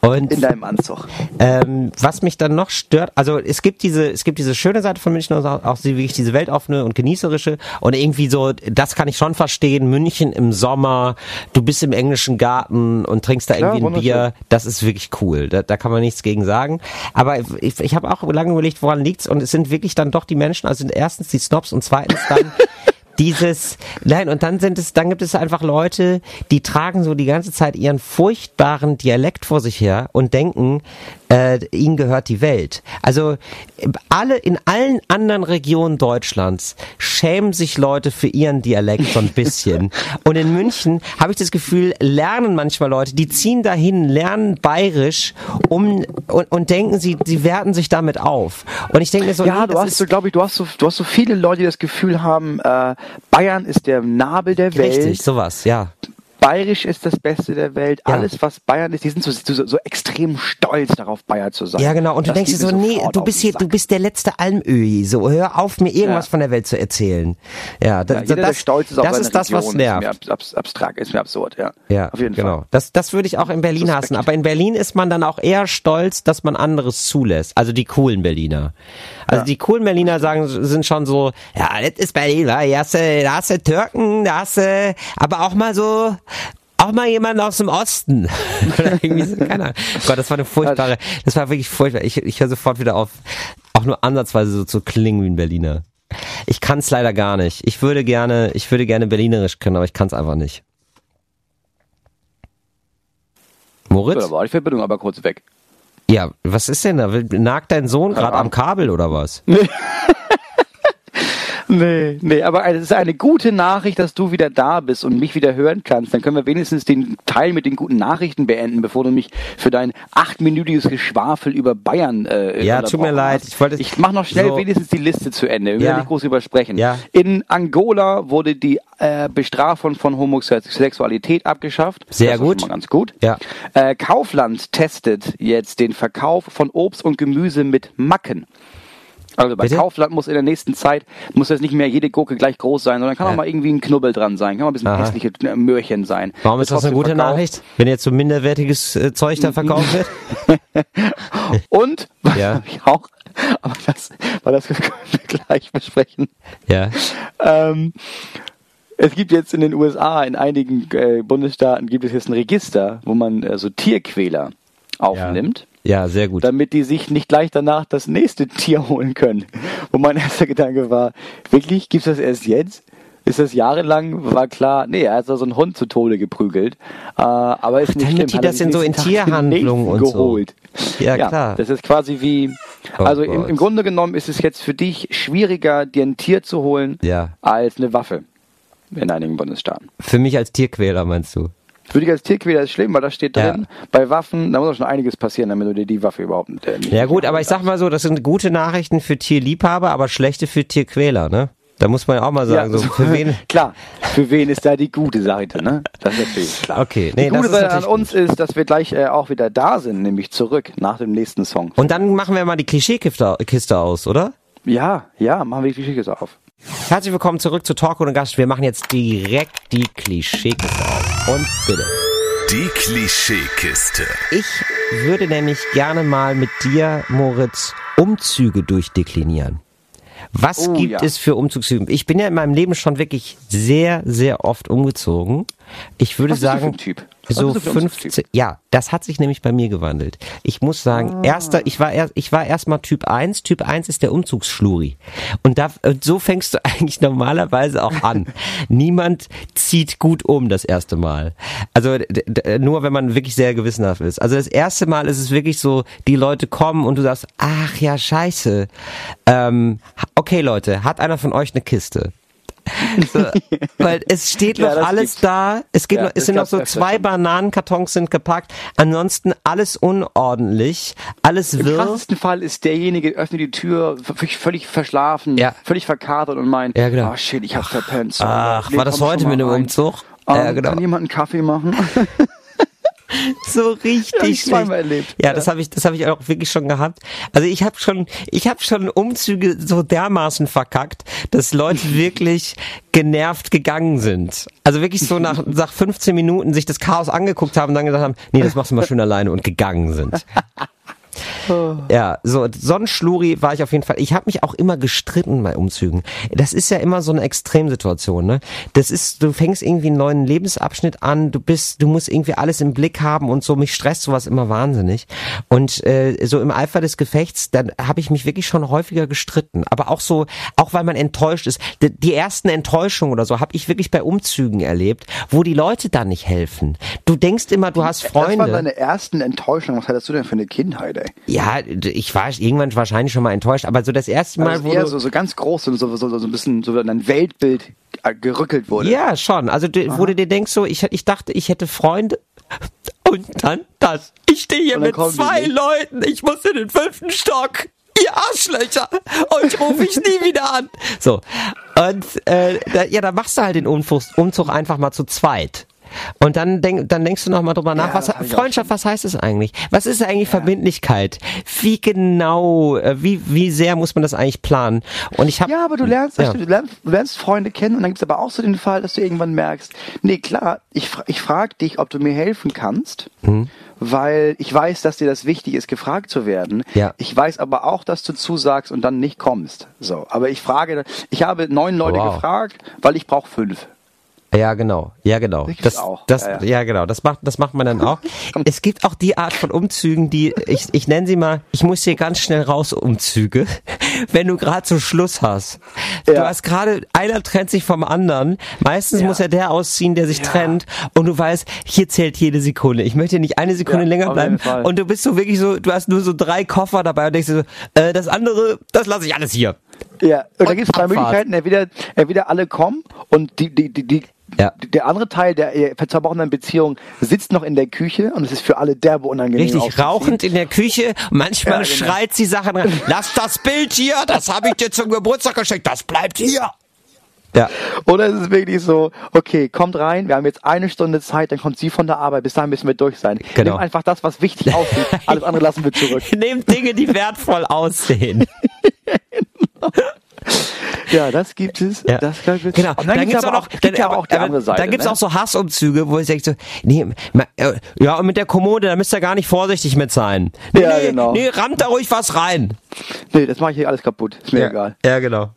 Und In deinem Anzug. ähm, was mich dann noch stört, also es gibt diese, es gibt diese schöne Seite von München, und auch, wirklich diese weltoffene und genießerische und irgendwie so, das kann ich schon verstehen. München im Sommer, du bist im englischen Garten und trinkst da Klar, irgendwie ein Bier, das ist wirklich cool. Da, da kann man nichts gegen sagen. Aber ich, ich habe auch lange überlegt, woran liegt's und es sind wirklich dann doch die Menschen, also erstens die Snobs und zweitens dann dieses, nein, und dann sind es, dann gibt es einfach Leute, die tragen so die ganze Zeit ihren furchtbaren Dialekt vor sich her und denken, äh, ihnen gehört die Welt. Also alle in allen anderen Regionen Deutschlands schämen sich Leute für ihren Dialekt so ein bisschen. und in München habe ich das Gefühl, lernen manchmal Leute, die ziehen dahin, lernen bayerisch um und, und denken, sie, sie werten sich damit auf. Und ich denke mir so, Ja, nee, du das hast so, glaube ich, du hast so, du hast so viele Leute, die das Gefühl haben, äh, Bayern ist der Nabel der Welt. richtig, sowas, ja. Bayerisch ist das Beste der Welt. Ja. Alles, was Bayern ist, die sind so, so, so extrem stolz darauf, Bayer zu sein. Ja, genau. Und du denkst dir so, nee, du bist hier, Sack. du bist der letzte Almöhi. So, hör auf, mir irgendwas Ja. von der Welt zu erzählen. Ja, das, Ja, jeder, der das, stolz ist das ist das, was nervt. Ist mir ab, ab, abstrakt, ist mir absurd, ja. Ja, auf jeden genau. Fall. Das, das würde ich auch in Berlin Suspekt. hassen. Aber in Berlin ist man dann auch eher stolz, dass man anderes zulässt. Also die coolen Berliner. Also Ja. die coolen Berliner sagen, sind schon so, ja, das ist Berlin, wa? Hier hast du, da hast du Türken, da hast du, aber auch mal so, auch mal jemand aus dem Osten. Oder irgendwie so, keine Ahnung. Gott, das war eine furchtbare, das war wirklich furchtbar. Ich, ich höre sofort wieder auf, auch nur ansatzweise so zu klingen wie ein Berliner. Ich kann es leider gar nicht. Ich würde gerne, ich würde gerne Berlinerisch können, aber ich kann es einfach nicht. So, Moritz? da war die Verbindung aber kurz weg. Ja, was ist denn da? Nagt dein Sohn gerade am. Kabel oder was? Nee, nee, aber es ist eine gute Nachricht, dass du wieder da bist und mich wieder hören kannst. Dann können wir wenigstens den Teil mit den guten Nachrichten beenden, bevor du mich für dein achtminütiges Geschwafel über Bayern äh, Ja, tut mir leid. hast. Ich wollte- ich mach noch schnell so- wenigstens die Liste zu Ende. Wir Ja. werden nicht groß übersprechen. Ja. In Angola wurde die äh, Bestrafung von Homosexualität abgeschafft. Sehr das ist gut. Schon mal ganz gut. Ja. Äh, Kaufland testet jetzt den Verkauf von Obst und Gemüse mit Macken. Also bei Bitte? Kaufland muss in der nächsten Zeit, muss jetzt nicht mehr jede Gurke gleich groß sein, sondern kann Ja. auch mal irgendwie ein Knubbel dran sein, kann auch ein bisschen Aha. hässliche äh, Möhrchen sein. Warum ist Wird das eine gute verkauft. Nachricht? Wenn jetzt so minderwertiges äh, Zeug da verkauft wird? Und, was Ja. hab ich auch, aber das, weil das können wir gleich besprechen. Ja. Ähm, es gibt jetzt in den USA, in einigen äh, Bundesstaaten gibt es jetzt ein Register, wo man äh, so Tierquäler aufnimmt. Ja, sehr gut. damit die sich nicht gleich danach das nächste Tier holen können. Wo mein erster Gedanke war, wirklich, gibt's das erst jetzt? Ist das jahrelang? War klar, nee, er hat da so einen Hund zu Tode geprügelt. Äh, aber ist nicht damit schlimm. die das in so in Tierhandlungen und so. geholt. Ja, klar. Das ist quasi wie, Oh also im, Gott. im Grunde genommen ist es jetzt für dich schwieriger, dir ein Tier zu holen, Ja. als eine Waffe. In einigen Bundesstaaten. Für mich als Tierquäler meinst du? Für dich als Tierquäler ist schlimm, weil da steht Ja. drin, bei Waffen, da muss auch schon einiges passieren, damit du dir die Waffe überhaupt äh, nicht Ja gut, aber ich sag mal so, das sind gute Nachrichten für Tierliebhaber, aber schlechte für Tierquäler, ne? Da muss man ja auch mal sagen, so, für wen? Klar, für wen ist da die gute Seite, ne? Das ist natürlich klar. Okay, nee, die das gute ist Seite an uns ist, dass wir gleich äh, auch wieder da sind, nämlich zurück nach dem nächsten Song. Und dann machen wir mal die Klischeekiste Kiste aus, oder? Ja, ja, machen wir die Geschichte auf. Herzlich willkommen zurück zu Talk ohne Gast. Wir machen jetzt direkt die Klischeekiste auf. Und bitte. Die Klischeekiste. Ich würde nämlich gerne mal mit dir, Moritz, Umzüge durchdeklinieren. Was Oh, gibt ja. es für Umzugstypen? Ich bin ja in meinem Leben schon wirklich sehr, sehr oft umgezogen. Ich würde Was bist du für sagen, ein Typ? So ein 15, Umzugstyp? ja, das hat sich nämlich bei mir gewandelt. Ich muss sagen, Ah. erster, ich war erst, ich war erstmal Typ 1. Typ 1 ist der Umzugsschluri. Und da, und so fängst du eigentlich normalerweise auch an. Niemand zieht gut um das erste Mal. Also, nur wenn man wirklich sehr gewissenhaft ist. Also das erste Mal ist es wirklich so, die Leute kommen und du sagst, ach ja, scheiße. Ähm, okay, Leute, hat einer von euch eine Kiste? So, weil es steht Ja, noch das alles gibt's. da. Es gibt Ja, noch, es sind noch so zwei. Bananenkartons sind gepackt. Ansonsten alles unordentlich, alles Im wirr. krassesten Fall ist derjenige, öffnet die Tür, völlig, verschlafen, Ja. völlig verkatert und meint, Ja, genau. oh shit, ich hab verpennt. So, Ach, nee, war das heute mit dem. Umzug? Ähm, ja, genau. Kann jemand einen Kaffee machen? so richtig Ja, schlecht. erlebt. Ja, das habe ich, das habe ich auch wirklich schon gehabt. Also ich habe schon, ich habe schon Umzüge so dermaßen verkackt, dass Leute wirklich genervt gegangen sind. Also wirklich so nach, nach 15 Minuten sich das Chaos angeguckt haben und dann gesagt haben, nee, das machst du mal schön alleine und gegangen sind. Ja, so Sonnenschluri war ich auf jeden Fall. Ich habe mich auch immer gestritten bei Umzügen. Das ist ja immer so eine Extremsituation, ne? Das ist, du fängst irgendwie einen neuen Lebensabschnitt an, du bist, du musst irgendwie alles im Blick haben und so. Mich stresst sowas immer wahnsinnig. Und äh, so im Eifer des Gefechts, dann habe ich mich wirklich schon häufiger gestritten. Aber auch so, auch weil man enttäuscht ist. Die, die ersten Enttäuschungen oder so habe ich wirklich bei Umzügen erlebt, wo die Leute dann nicht helfen. Du denkst immer, du hast Das waren Freunde. deine ersten Enttäuschungen. Was hattest du denn für eine Kindheit, ey? Ja, ich war irgendwann wahrscheinlich schon mal enttäuscht, aber so das erste Mal, Also wo eher so, so ganz groß und so, so, so, so ein bisschen so in ein Weltbild äh, gerückelt wurde. ja schon, also du, wo du dir denkst so, ich, ich dachte, ich hätte Freunde und dann das. Ich stehe hier mit zwei. Leuten, ich muss in den fünften Stock. Ihr Arschlöcher! Euch rufe ich nie wieder an. So. Und äh, da, ja, da machst du halt den Umzug, Umzug einfach mal zu zweit. Und dann, denk, dann denkst du noch mal drüber nach, Ja, was hab Freundschaft, was heißt es eigentlich? Was ist eigentlich Verbindlichkeit? Wie genau, äh, wie, wie sehr muss man das eigentlich planen? Und ich habe Ja, aber du lernst, Ja. du lernst, du lernst Freunde kennen und dann gibt's aber auch so den Fall, dass du irgendwann merkst, nee, klar, ich, ich frage dich, ob du mir helfen kannst, Mhm. weil ich weiß, dass dir das wichtig ist, gefragt zu werden. Ja. Ich weiß aber auch, dass du zusagst und dann nicht kommst. So, aber ich frage, ich habe neun Leute Wow. gefragt, weil ich brauche fünf. Ja, genau. Ja, genau. Das gibt's Das, auch. das, Ja, ja, ja. genau. Das macht, das macht man dann auch. es gibt auch die Art von Umzügen, die, ich, ich nenne sie mal, ich muss hier ganz schnell raus Umzüge, wenn du gerade zum Schluss hast. Du Ja. hast gerade, einer trennt sich vom anderen. Meistens muss ja der ausziehen, der sich trennt. Und du weißt, hier zählt jede Sekunde. Ich möchte nicht eine Sekunde länger bleiben. Und du bist so wirklich so, du hast nur so drei Koffer dabei und denkst so, äh, das andere, das lasse ich alles hier. Ja, und, da Und gibt es zwei. Möglichkeiten. Entweder, entweder alle kommen und die, die, die, die, Ja. der andere Teil der zerbrochenen Beziehung sitzt noch in der Küche und es ist für alle derbe unangenehm. Richtig, rauchend in der Küche. Manchmal Ja, genau. schreit sie Sachen rein. Lass das Bild hier, das habe ich dir zum Geburtstag geschenkt, das bleibt hier. Ja, Oder es ist wirklich so, okay, kommt rein, wir haben jetzt eine Stunde Zeit, dann kommt sie von der Arbeit, bis dahin müssen wir durch sein. Genau. Nimm einfach das, was wichtig aussieht, alles andere lassen wir zurück. nehmt Dinge, die wertvoll aussehen. Ja, das gibt es. Ja. Das gibt es. Genau. Und dann, gibt's aber auch, gibt ja aber auch die andere Seite. Dann gibt's ne? auch so Hassumzüge, wo ich denke so, nee, äh, ja, und mit der Kommode, da müsst ihr gar nicht vorsichtig mit sein. Nee, Ja, nee, genau. nee, rammt da ruhig was rein. Nee, das mache ich hier alles kaputt. Ist mir ja. egal. Ja, genau.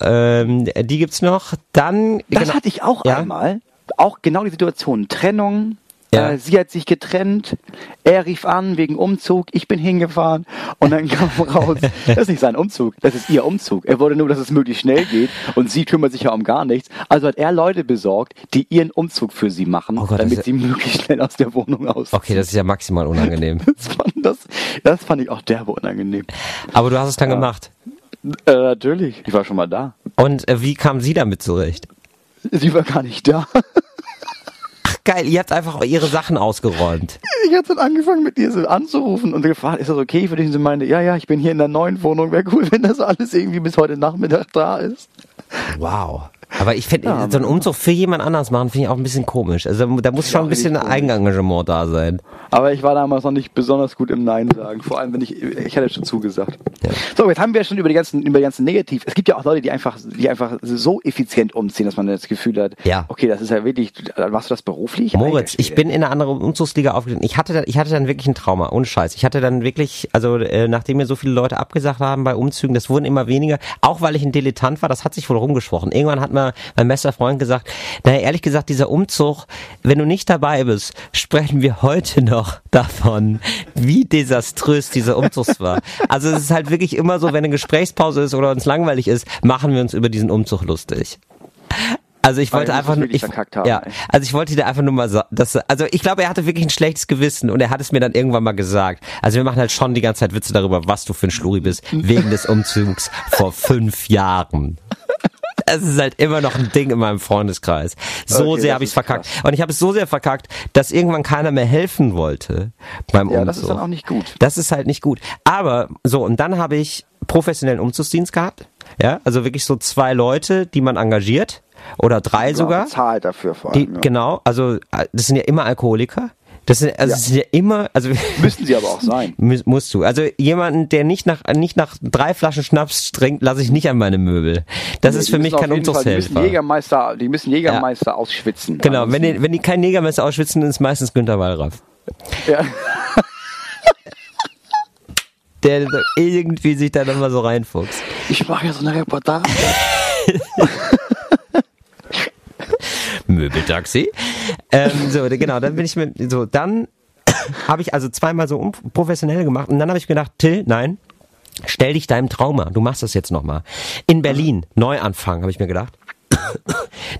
Ähm, die gibt's noch. Dann, Das genau. hatte ich auch Ja? einmal. Auch genau die Situation. Trennung. Ja. Äh, sie hat sich getrennt. Er rief an wegen Umzug. Ich bin hingefahren. Und dann kam raus, das ist nicht sein Umzug. Das ist ihr Umzug. Er wollte nur, dass es möglichst schnell geht. Und sie kümmert sich ja um gar nichts. Also hat er Leute besorgt, die ihren Umzug für sie machen, Oh Gott, damit sie möglichst schnell aus der Wohnung aus. Okay, das ist ja maximal unangenehm. Das fand, das, das fand ich auch derbe unangenehm. Aber du hast es dann gemacht. Äh, natürlich. Ich war schon mal da. Und äh, wie kam sie damit zurecht? Sie war gar nicht da. Ach geil, ihr habt einfach ihre Sachen ausgeräumt. Ich hatte dann angefangen mit ihr so anzurufen und gefragt, ist das okay für dich? Und sie meinte, ja, ja, ich bin hier in der neuen Wohnung, wäre cool, wenn das alles irgendwie bis heute Nachmittag da ist. Wow. Aber ich finde, Ja, so einen Umzug für jemand anders machen, finde ich auch ein bisschen komisch. Also da muss schon ein bisschen. Eigenengagement da sein. Aber ich war damals noch nicht besonders gut im Nein sagen, vor allem wenn ich, ich hatte schon zugesagt. Ja. So, jetzt haben wir schon über die ganzen, über die ganzen Negativ. Es gibt ja auch Leute, die einfach, die einfach so effizient umziehen, dass man das Gefühl hat, Ja. okay, das ist ja wirklich, machst du das beruflich? Moritz, ich bin in eine andere Umzugsliga aufgegangen. Ich hatte, dann, ich hatte dann wirklich ein Trauma, ohne Scheiß. Ich hatte dann wirklich, also äh, nachdem mir so viele Leute abgesagt haben bei Umzügen, das wurden immer weniger, auch weil ich ein Dilettant war, das hat sich wohl rumgesprochen. Irgendwann hat mir mein bester Freund gesagt, naja, ehrlich gesagt, dieser Umzug, wenn du nicht dabei bist, sprechen wir heute noch davon, wie desaströs dieser Umzug war. Also es ist halt wirklich immer so, wenn eine Gesprächspause ist oder uns langweilig ist, machen wir uns über diesen Umzug lustig. Also ich wollte einfach nur, ich, haben, ja, ey. also ich wollte dir einfach nur mal sagen, dass, also ich glaube, er hatte wirklich ein schlechtes Gewissen und er hat es mir dann irgendwann mal gesagt. Also wir machen halt schon die ganze Zeit Witze darüber, was du für ein Schluri bist, wegen des Umzugs vor fünf Jahren. Es ist halt immer noch ein Ding in meinem Freundeskreis. So Okay, sehr habe ich es verkackt. krass. Und ich habe es so sehr verkackt, dass irgendwann keiner mehr helfen wollte beim Ja, Umzug. das ist dann auch nicht gut. Das ist halt nicht gut. Aber so, und dann habe ich professionellen Umzugsdienst gehabt. Ja, also wirklich so zwei Leute, die man engagiert. Oder drei sogar. Zahlt dafür vor Die, allem. ja. Genau, also äh, das sind ja immer Alkoholiker. Das sind, also Ja. sind ja immer, also Müssen sie aber auch sein. Mu- musst du. Also jemanden, der nicht nach nicht nach drei Flaschen Schnaps trinkt, lasse ich nicht an meine Möbel. Das ist Die für mich kein Fall- Die müssen Umzugshelfer. Jägermeister, die müssen Jägermeister ausschwitzen. Genau, wenn Ansonsten- die, wenn die kein Negermesser ausschwitzen, ist es meistens Günter Wallraff. ja. Der irgendwie sich da dann mal so reinfuchst. Ich mache ja so eine Reportage. Möbeltaxi. ähm, so, genau, dann bin ich mit, so, dann habe ich also zweimal so professionell gemacht und dann habe ich gedacht, Till, nein, stell dich deinem Trauma, du machst das jetzt nochmal. In Berlin, Neuanfang, habe ich mir gedacht.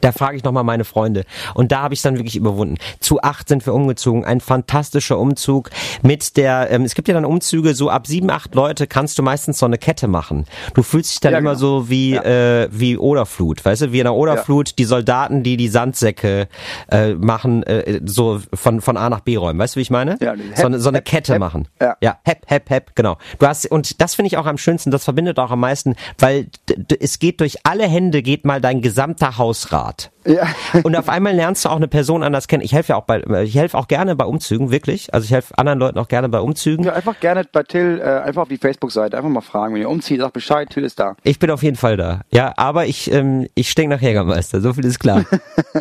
Da frage ich nochmal meine Freunde. Und da habe ich dann wirklich überwunden. Zu acht sind wir umgezogen. Ein fantastischer Umzug mit der, ähm, es gibt ja dann Umzüge, so ab sieben, acht Leute kannst du meistens so eine Kette machen. Du fühlst dich dann Ja, immer genau. so wie, Ja. äh, wie Oderflut, weißt du, wie in der Oderflut die Soldaten, die die Sandsäcke äh, machen, äh, so von, von A nach B räumen. Weißt du, wie ich meine? Ja, so, eine, so eine hep, Kette hep. machen. Ja. ja, hep, hep, hep, genau. Du hast, und das finde ich auch am schönsten, das verbindet auch am meisten, weil es geht durch alle Hände, geht mal dein gesamter Hausrat. Art. Ja. Und auf einmal lernst du auch eine Person anders kennen. Ich helfe ja auch bei, ich helfe auch gerne bei Umzügen, wirklich. Also ich helfe anderen Leuten auch gerne bei Umzügen. Ja, einfach gerne bei Till, äh, einfach auf die Facebook-Seite, einfach mal fragen. Wenn ihr umzieht, sagt Bescheid, Till ist da. Ich bin auf jeden Fall da. Ja, aber ich, ähm, ich stink nach Jägermeister, so viel ist klar.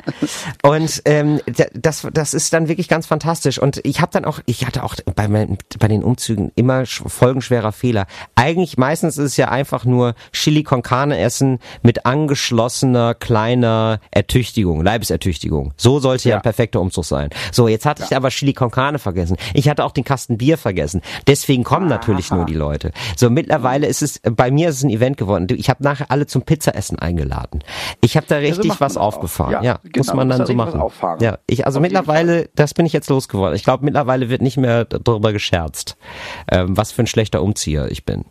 und ähm, das, das ist dann wirklich ganz fantastisch. Und ich habe dann auch, ich hatte auch bei, meinen, bei den Umzügen immer sch- folgenschwerer Fehler. Eigentlich meistens ist es ja einfach nur Chili con Carne essen mit angeschlossener kleiner Ertüchtigung, Leibesertüchtigung. So sollte ja, Ja. ein perfekter Umzug sein. So, jetzt hatte ich aber Chili con Carne vergessen. Ich hatte auch den Kasten Bier vergessen. Deswegen kommen natürlich nur die Leute. So, mittlerweile ist es, bei mir ist es ein Event geworden. Ich habe nachher alle zum Pizzaessen eingeladen. Ich habe da richtig man was auch. aufgefahren. Ja, Ja, genau, muss man dann da so machen. Ja, ich, also Auf mittlerweile, das bin ich jetzt losgeworden. Ich glaube, mittlerweile wird nicht mehr darüber gescherzt, ähm, was für ein schlechter Umzieher ich bin.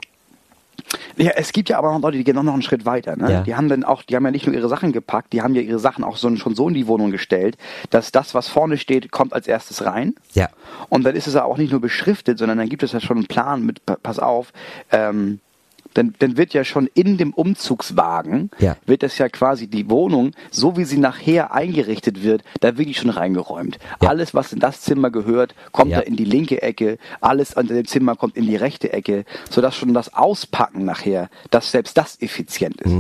Ja, es gibt ja aber noch Leute, die gehen noch noch einen Schritt weiter. Ne? Ja. Die haben dann auch, die haben ja nicht nur ihre Sachen gepackt, die haben ja ihre Sachen auch so, schon so in die Wohnung gestellt, dass das, was vorne steht, kommt als erstes rein. Ja. Und dann ist es ja auch nicht nur beschriftet, sondern dann gibt es ja schon einen Plan mit, pa- pass auf, ähm, dann, dann wird ja schon in dem Umzugswagen, Ja. wird das ja quasi die Wohnung, so wie sie nachher eingerichtet wird, da wirklich schon reingeräumt. Ja. Alles, was in das Zimmer gehört, kommt Ja. da in die linke Ecke, alles an dem Zimmer kommt in die rechte Ecke, sodass schon das Auspacken nachher, dass selbst das effizient ist.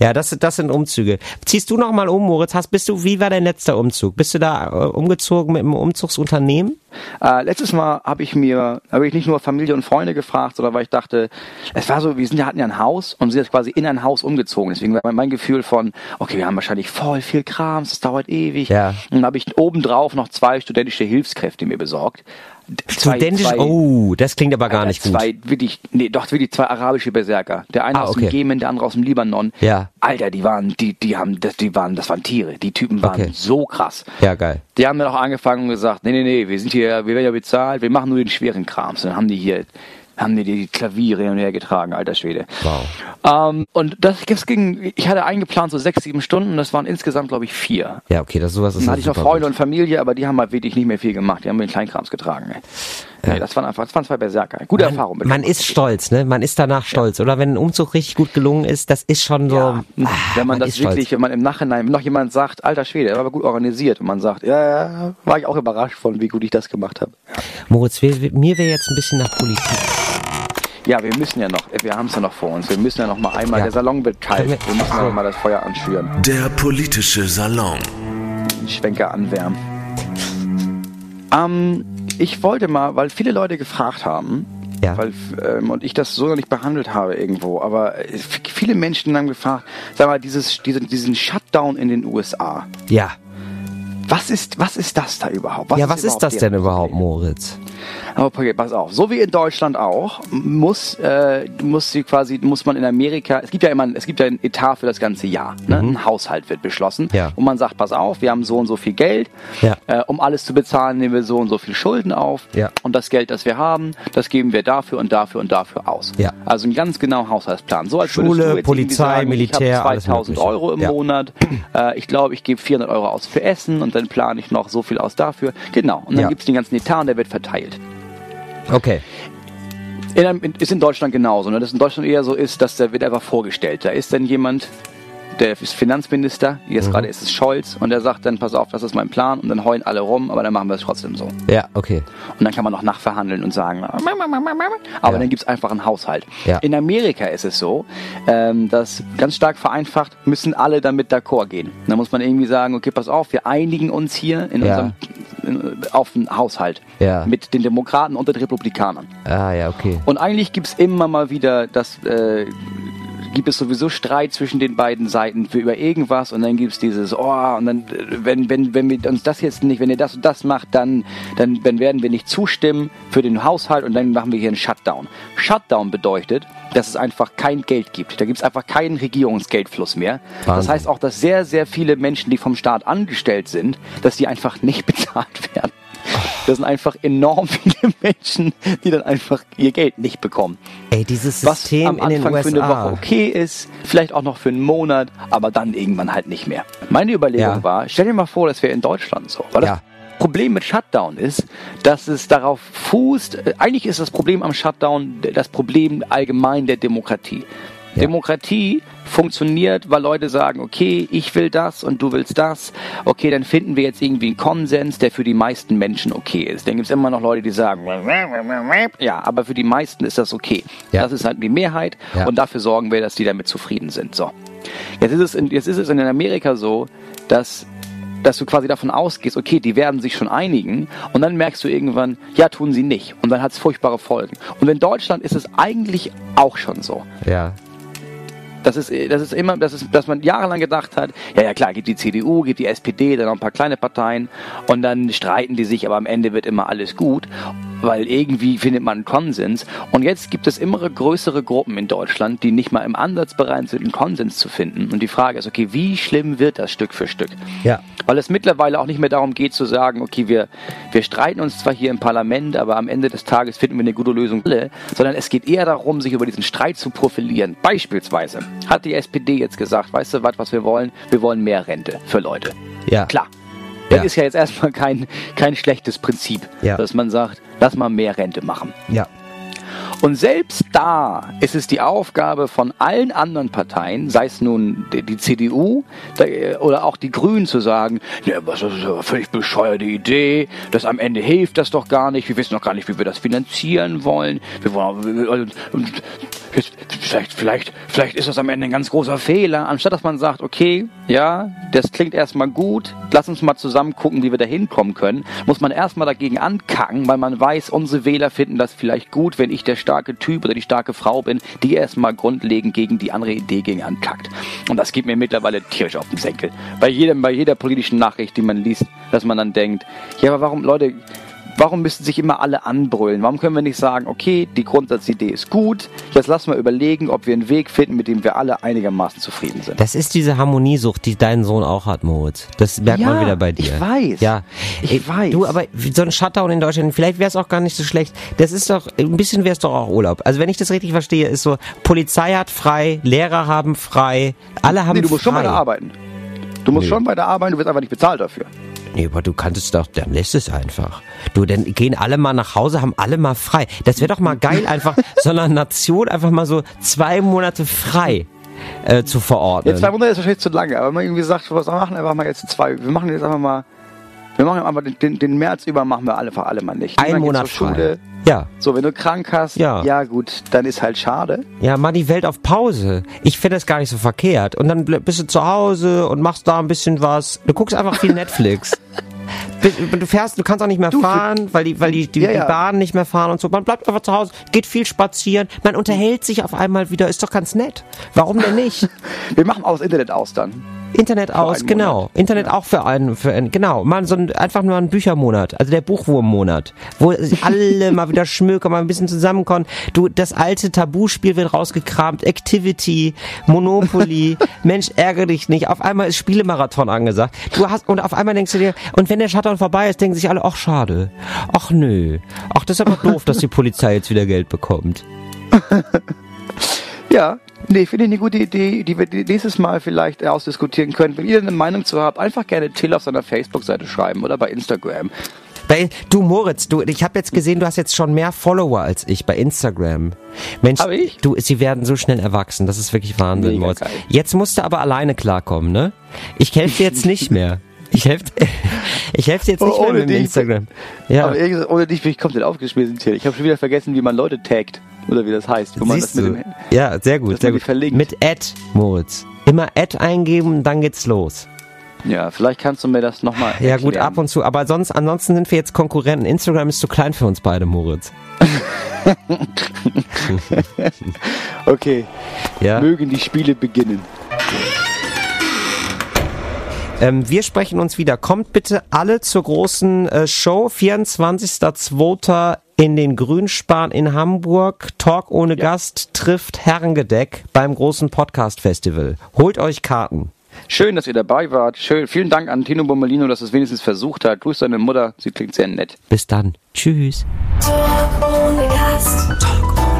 Ja, das, das sind Umzüge. Ziehst du noch mal um, Moritz? Hast, bist du, wie war dein letzter Umzug? Bist du da äh, umgezogen mit einem Umzugsunternehmen? Äh, letztes Mal habe ich mir, habe ich nicht nur Familie und Freunde gefragt, sondern weil ich dachte, es war so, wir sind hatten ja ein Haus und sind jetzt quasi in ein Haus umgezogen. Deswegen war mein, Gefühl von, okay, wir haben wahrscheinlich voll viel Krams, das dauert ewig. Ja. Und dann habe ich obendrauf noch zwei studentische Hilfskräfte mir besorgt. Zwei- Studentisch, zwei- oh, das klingt aber gar nicht gut. Zwei wirklich, nee, doch wirklich zwei arabische Berserker. Der eine Ah, aus okay. dem Jemen, der andere aus dem Libanon. Ja. Alter, die waren, die, die haben, das, die waren, das waren Tiere. Die Typen waren Okay. so krass. Ja, geil. Die haben dann auch angefangen und gesagt, nee, nee, nee, wir sind hier, wir werden ja bezahlt, wir machen nur den schweren Krams. Dann haben die hier, haben die die Klaviere hin und her getragen, alter Schwede. Wow. Ähm, und das, das ging, ich hatte eingeplant so sechs, sieben Stunden, das waren insgesamt, glaube ich, vier. Ja, okay, das sowas ist Dann ja hatte ich noch Freunde gut. und Familie, aber die haben halt wirklich nicht mehr viel gemacht. Die haben den Kleinkrams getragen. Ey. Nee, das waren einfach, das waren zwei Berserker. Gute Erfahrung. mit Man ist stolz, ne? Man ist danach stolz. Oder wenn ein Umzug richtig gut gelungen ist, das ist schon so. Ja, ah, wenn man, das ist stolz. wirklich, wenn man im Nachhinein, noch jemand sagt, alter Schwede, er war aber gut organisiert und man sagt, ja, ja, war ich auch überrascht von, wie gut ich das gemacht habe. Moritz, wir, wir, mir wäre jetzt ein bisschen nach Politik. Ja, wir müssen ja noch, wir haben es ja noch vor uns. Wir müssen ja noch mal einmal, Ja. der Salon wird kalt. Wir- Wir müssen ja noch mal das Feuer anschüren, Der politische Salon. den Schwenker anwärmen. Ähm, ich wollte mal, weil viele Leute gefragt haben, Ja. weil, ähm, und ich das so noch nicht behandelt habe irgendwo, aber äh, viele Menschen haben gefragt, sag mal, dieses, diesen, diesen Shutdown in den USA, Ja. Was ist, was ist das da überhaupt? Was ja, was ist überhaupt das deren denn überhaupt? Moritz? Aber okay, pass auf. So wie in Deutschland auch, muss, äh, muss sie quasi, muss man in Amerika, es gibt ja immer, es gibt ja ein Etat für das ganze Jahr. Ne? Ein Haushalt wird beschlossen. Mhm. Ja. Und man sagt, pass auf, wir haben so und so viel Geld. Ja. Äh, um alles zu bezahlen, nehmen wir so und so viel Schulden auf. Ja. Und das Geld, das wir haben, das geben wir dafür und dafür und dafür aus. Ja. Also ein ganz genau Haushaltsplan. So als Schule, Polizei, sagen, Militär, ich habe alles 2000 Mögliche. Euro im. Monat. Äh, ich glaube, ich gebe 400 Euro aus für Essen und dann plane ich noch so viel aus dafür. Genau. Und dann Ja. gibt's den ganzen Etat und der wird verteilt. Okay. In, in, ist in Deutschland genauso. Ne? Dass in Deutschland eher so ist, dass der wird einfach vorgestellt. Da ist dann jemand, der ist Finanzminister, jetzt Mhm. gerade ist es Scholz, und der sagt dann, pass auf, das ist mein Plan, und dann heulen alle rum, aber dann machen wir es trotzdem so. Ja, okay. Und dann kann man noch nachverhandeln und sagen, aber Ja. dann gibt's einfach einen Haushalt. Ja. In Amerika ist es so, ähm, dass ganz stark vereinfacht müssen alle damit d'accord gehen. Da muss man irgendwie sagen, okay, pass auf, wir einigen uns hier in Ja. unserem auf einen Haushalt Ja. mit den Demokraten und den Republikanern. Ah, ja, okay. Und eigentlich gibt's immer mal wieder das, äh, gibt es sowieso Streit zwischen den beiden Seiten für über irgendwas und dann gibt's dieses, oh, und dann, wenn, wenn, wenn wir uns das jetzt nicht, wenn ihr das und das macht, dann, dann, dann werden wir nicht zustimmen für den Haushalt und dann machen wir hier einen Shutdown. Shutdown bedeutet, dass es einfach kein Geld gibt. Da gibt's einfach keinen Regierungsgeldfluss mehr. Das Wahnsinn. heißt auch, dass sehr, sehr viele Menschen, die vom Staat angestellt sind, dass die einfach nicht bezahlt werden. Das sind einfach enorm viele Menschen, die dann einfach ihr Geld nicht bekommen. Ey, dieses Was System am in den Anfang für eine USA. Woche okay ist, vielleicht auch noch für einen Monat, aber dann irgendwann halt nicht mehr. Meine Überlegung Ja. war, stell dir mal vor, das wäre in Deutschland so. Weil Ja. das Problem mit Shutdown ist, dass es darauf fußt, äh, eigentlich ist das Problem am Shutdown das Problem allgemein der Demokratie. Ja. Demokratie funktioniert, weil Leute sagen, okay, ich will das und du willst das. Okay, dann finden wir jetzt irgendwie einen Konsens, der für die meisten Menschen okay ist. Dann gibt's immer noch Leute, die sagen, ja, aber für die meisten ist das okay. Ja. Das ist halt die Mehrheit Ja. und dafür sorgen wir, dass die damit zufrieden sind. So. Jetzt ist es in, jetzt ist es in Amerika so, dass dass du quasi davon ausgehst, okay, die werden sich schon einigen und dann merkst du irgendwann, ja, tun sie nicht. Und dann hat es furchtbare Folgen. Und in Deutschland ist es eigentlich auch schon so. Ja. Das ist, das ist immer, das ist, dass man jahrelang gedacht hat, ja, ja klar, gibt die CDU, gibt die SPD, dann noch ein paar kleine Parteien und dann streiten die sich, aber am Ende wird immer alles gut, weil irgendwie findet man Konsens. Und jetzt gibt es immer größere Gruppen in Deutschland, die nicht mal im Ansatz bereit sind, einen Konsens zu finden. Und die Frage ist, okay, wie schlimm wird das Stück für Stück? Ja. Weil es mittlerweile auch nicht mehr darum geht zu sagen, okay, wir, wir streiten uns zwar hier im Parlament, aber am Ende des Tages finden wir eine gute Lösung alle, sondern es geht eher darum, sich über diesen Streit zu profilieren. Beispielsweise hat die SPD jetzt gesagt, weißt du was, was wir wollen? Wir wollen mehr Rente für Leute. Ja. Klar. Das Ja. ist ja jetzt erstmal kein, kein schlechtes Prinzip, Ja. dass man sagt, lass mal mehr Rente machen. Ja. Und selbst da ist es die Aufgabe von allen anderen Parteien, sei es nun die, CDU äh, oder auch die Grünen, zu sagen, ja, was ist eine völlig bescheuerte Idee, das am Ende hilft das doch gar nicht, wir wissen doch gar nicht, wie wir das finanzieren wollen. Wir wollen vielleicht, vielleicht, vielleicht ist das am Ende ein ganz großer Fehler, anstatt dass man sagt, okay, ja, das klingt erstmal gut, lass uns mal zusammen gucken, wie wir da hinkommen können, muss man erstmal dagegen ankacken, weil man weiß, unsere Wähler finden das vielleicht gut, wenn ich der starke Typ oder die starke Frau bin, die erstmal grundlegend gegen die andere Idee gegen ankackt. Und das geht mir mittlerweile tierisch auf den Senkel. Bei jedem, bei jeder politischen Nachricht, die man liest, dass man dann denkt, ja, aber warum, Leute, Warum müssen sich immer alle anbrüllen? Warum können wir nicht sagen, okay, die Grundsatzidee ist gut, jetzt lassen wir überlegen, ob wir einen Weg finden, mit dem wir alle einigermaßen zufrieden sind. Das ist diese Harmoniesucht, die dein Sohn auch hat, Moritz. Das merkt man Ja, wieder bei dir. ich weiß. Ja, Ich Ey, weiß. Du, aber so ein Shutdown in Deutschland, vielleicht wäre es auch gar nicht so schlecht. Das ist doch, ein bisschen wäre es doch auch Urlaub. Also wenn ich das richtig verstehe, ist so, Polizei hat frei, Lehrer haben frei, alle haben Nee, du musst frei. schon weiter arbeiten. Du musst Nee. schon weiter arbeiten, du wirst einfach nicht bezahlt dafür. Nee, aber du kannst es doch, dann lässt es einfach. Du, dann gehen alle mal nach Hause, haben alle mal frei. Das wäre doch mal geil, einfach so einer Nation einfach mal so zwei Monate frei äh, zu verordnen. Jetzt zwei Monate ist wahrscheinlich zu lange, aber wenn man irgendwie sagt, was wir machen einfach mal jetzt zwei, wir machen jetzt einfach mal, wir machen einfach den, den, März über machen wir alle, alle mal nicht. Ein Monat. Schule. Ja. So, wenn du krank hast, Ja. ja gut, dann ist halt schade. Ja, mal die Welt auf Pause. Ich finde das gar nicht so verkehrt. Und dann bist du zu Hause und machst da ein bisschen was. Du guckst einfach viel Netflix. Du fährst, du kannst auch nicht mehr Du, für- fahren, weil die, weil die, die, Ja, ja. die Bahnen nicht mehr fahren und so. Man bleibt einfach zu Hause, geht viel spazieren, man unterhält sich auf einmal wieder, ist doch ganz nett. Warum denn nicht? Wir machen auch das Internet aus dann. Internet aus, genau. Monat. Internet auch für einen, für einen, genau. Mal so ein, einfach nur ein Büchermonat, also der Buchwurmmonat, wo alle mal wieder schmökern, mal ein bisschen zusammenkommen. Du, das alte Tabuspiel wird rausgekramt, Activity, Monopoly, Mensch, ärgere dich nicht. Auf einmal ist Spielemarathon angesagt. Du hast, und auf einmal denkst du dir, und wenn der Shutdown vorbei ist, denken sich alle, ach schade. Ach nö. Ach, das ist aber doof, dass die Polizei jetzt wieder Geld bekommt. Ja, nee, finde ich eine gute Idee, die wir nächstes Mal vielleicht ausdiskutieren können. Wenn ihr eine Meinung zu habt, einfach gerne Till auf seiner Facebook-Seite schreiben oder bei Instagram. Bei, du Moritz, du, ich habe jetzt gesehen, du hast jetzt schon mehr Follower als ich bei Instagram. Mensch, Hab ich? du, sie werden so schnell erwachsen. Das ist wirklich Wahnsinn, Mega Moritz. geil. Jetzt musst du aber alleine klarkommen, ne? Ich helfe dir jetzt nicht mehr. Ich helfe ich helf dir jetzt nicht Oh, mehr ohne mit dich. Instagram. Ja. Aber ehrlich gesagt, ohne dich bin ich komplett aufgeschmissen, Till. Ich habe schon wieder vergessen, wie man Leute taggt. Oder wie das heißt. Wo man Siehst das mit du? dem, Ja, sehr gut, sehr gut. verlinkt. Mit Ad, Moritz. Immer Ad eingeben, dann geht's los. ja, vielleicht kannst du mir das nochmal Ja, gut, ab und zu. Aber sonst, ansonsten sind wir jetzt Konkurrenten. Instagram ist zu klein für uns beide, Moritz. Okay, Ja. mögen die Spiele beginnen. Ähm, wir sprechen uns wieder. Kommt bitte alle zur großen äh, Show. 24.02. in den Grünspan in Hamburg. Talk ohne Gast trifft Herrengedeck beim großen Podcast-Festival. Holt euch Karten. Schön, dass ihr dabei wart. Schön. Vielen Dank an Tino Bommelino, dass es wenigstens versucht hat. Grüß deine Mutter. Sie klingt sehr nett. Bis dann. Tschüss. Talk ohne Gast. Talk ohne Gast.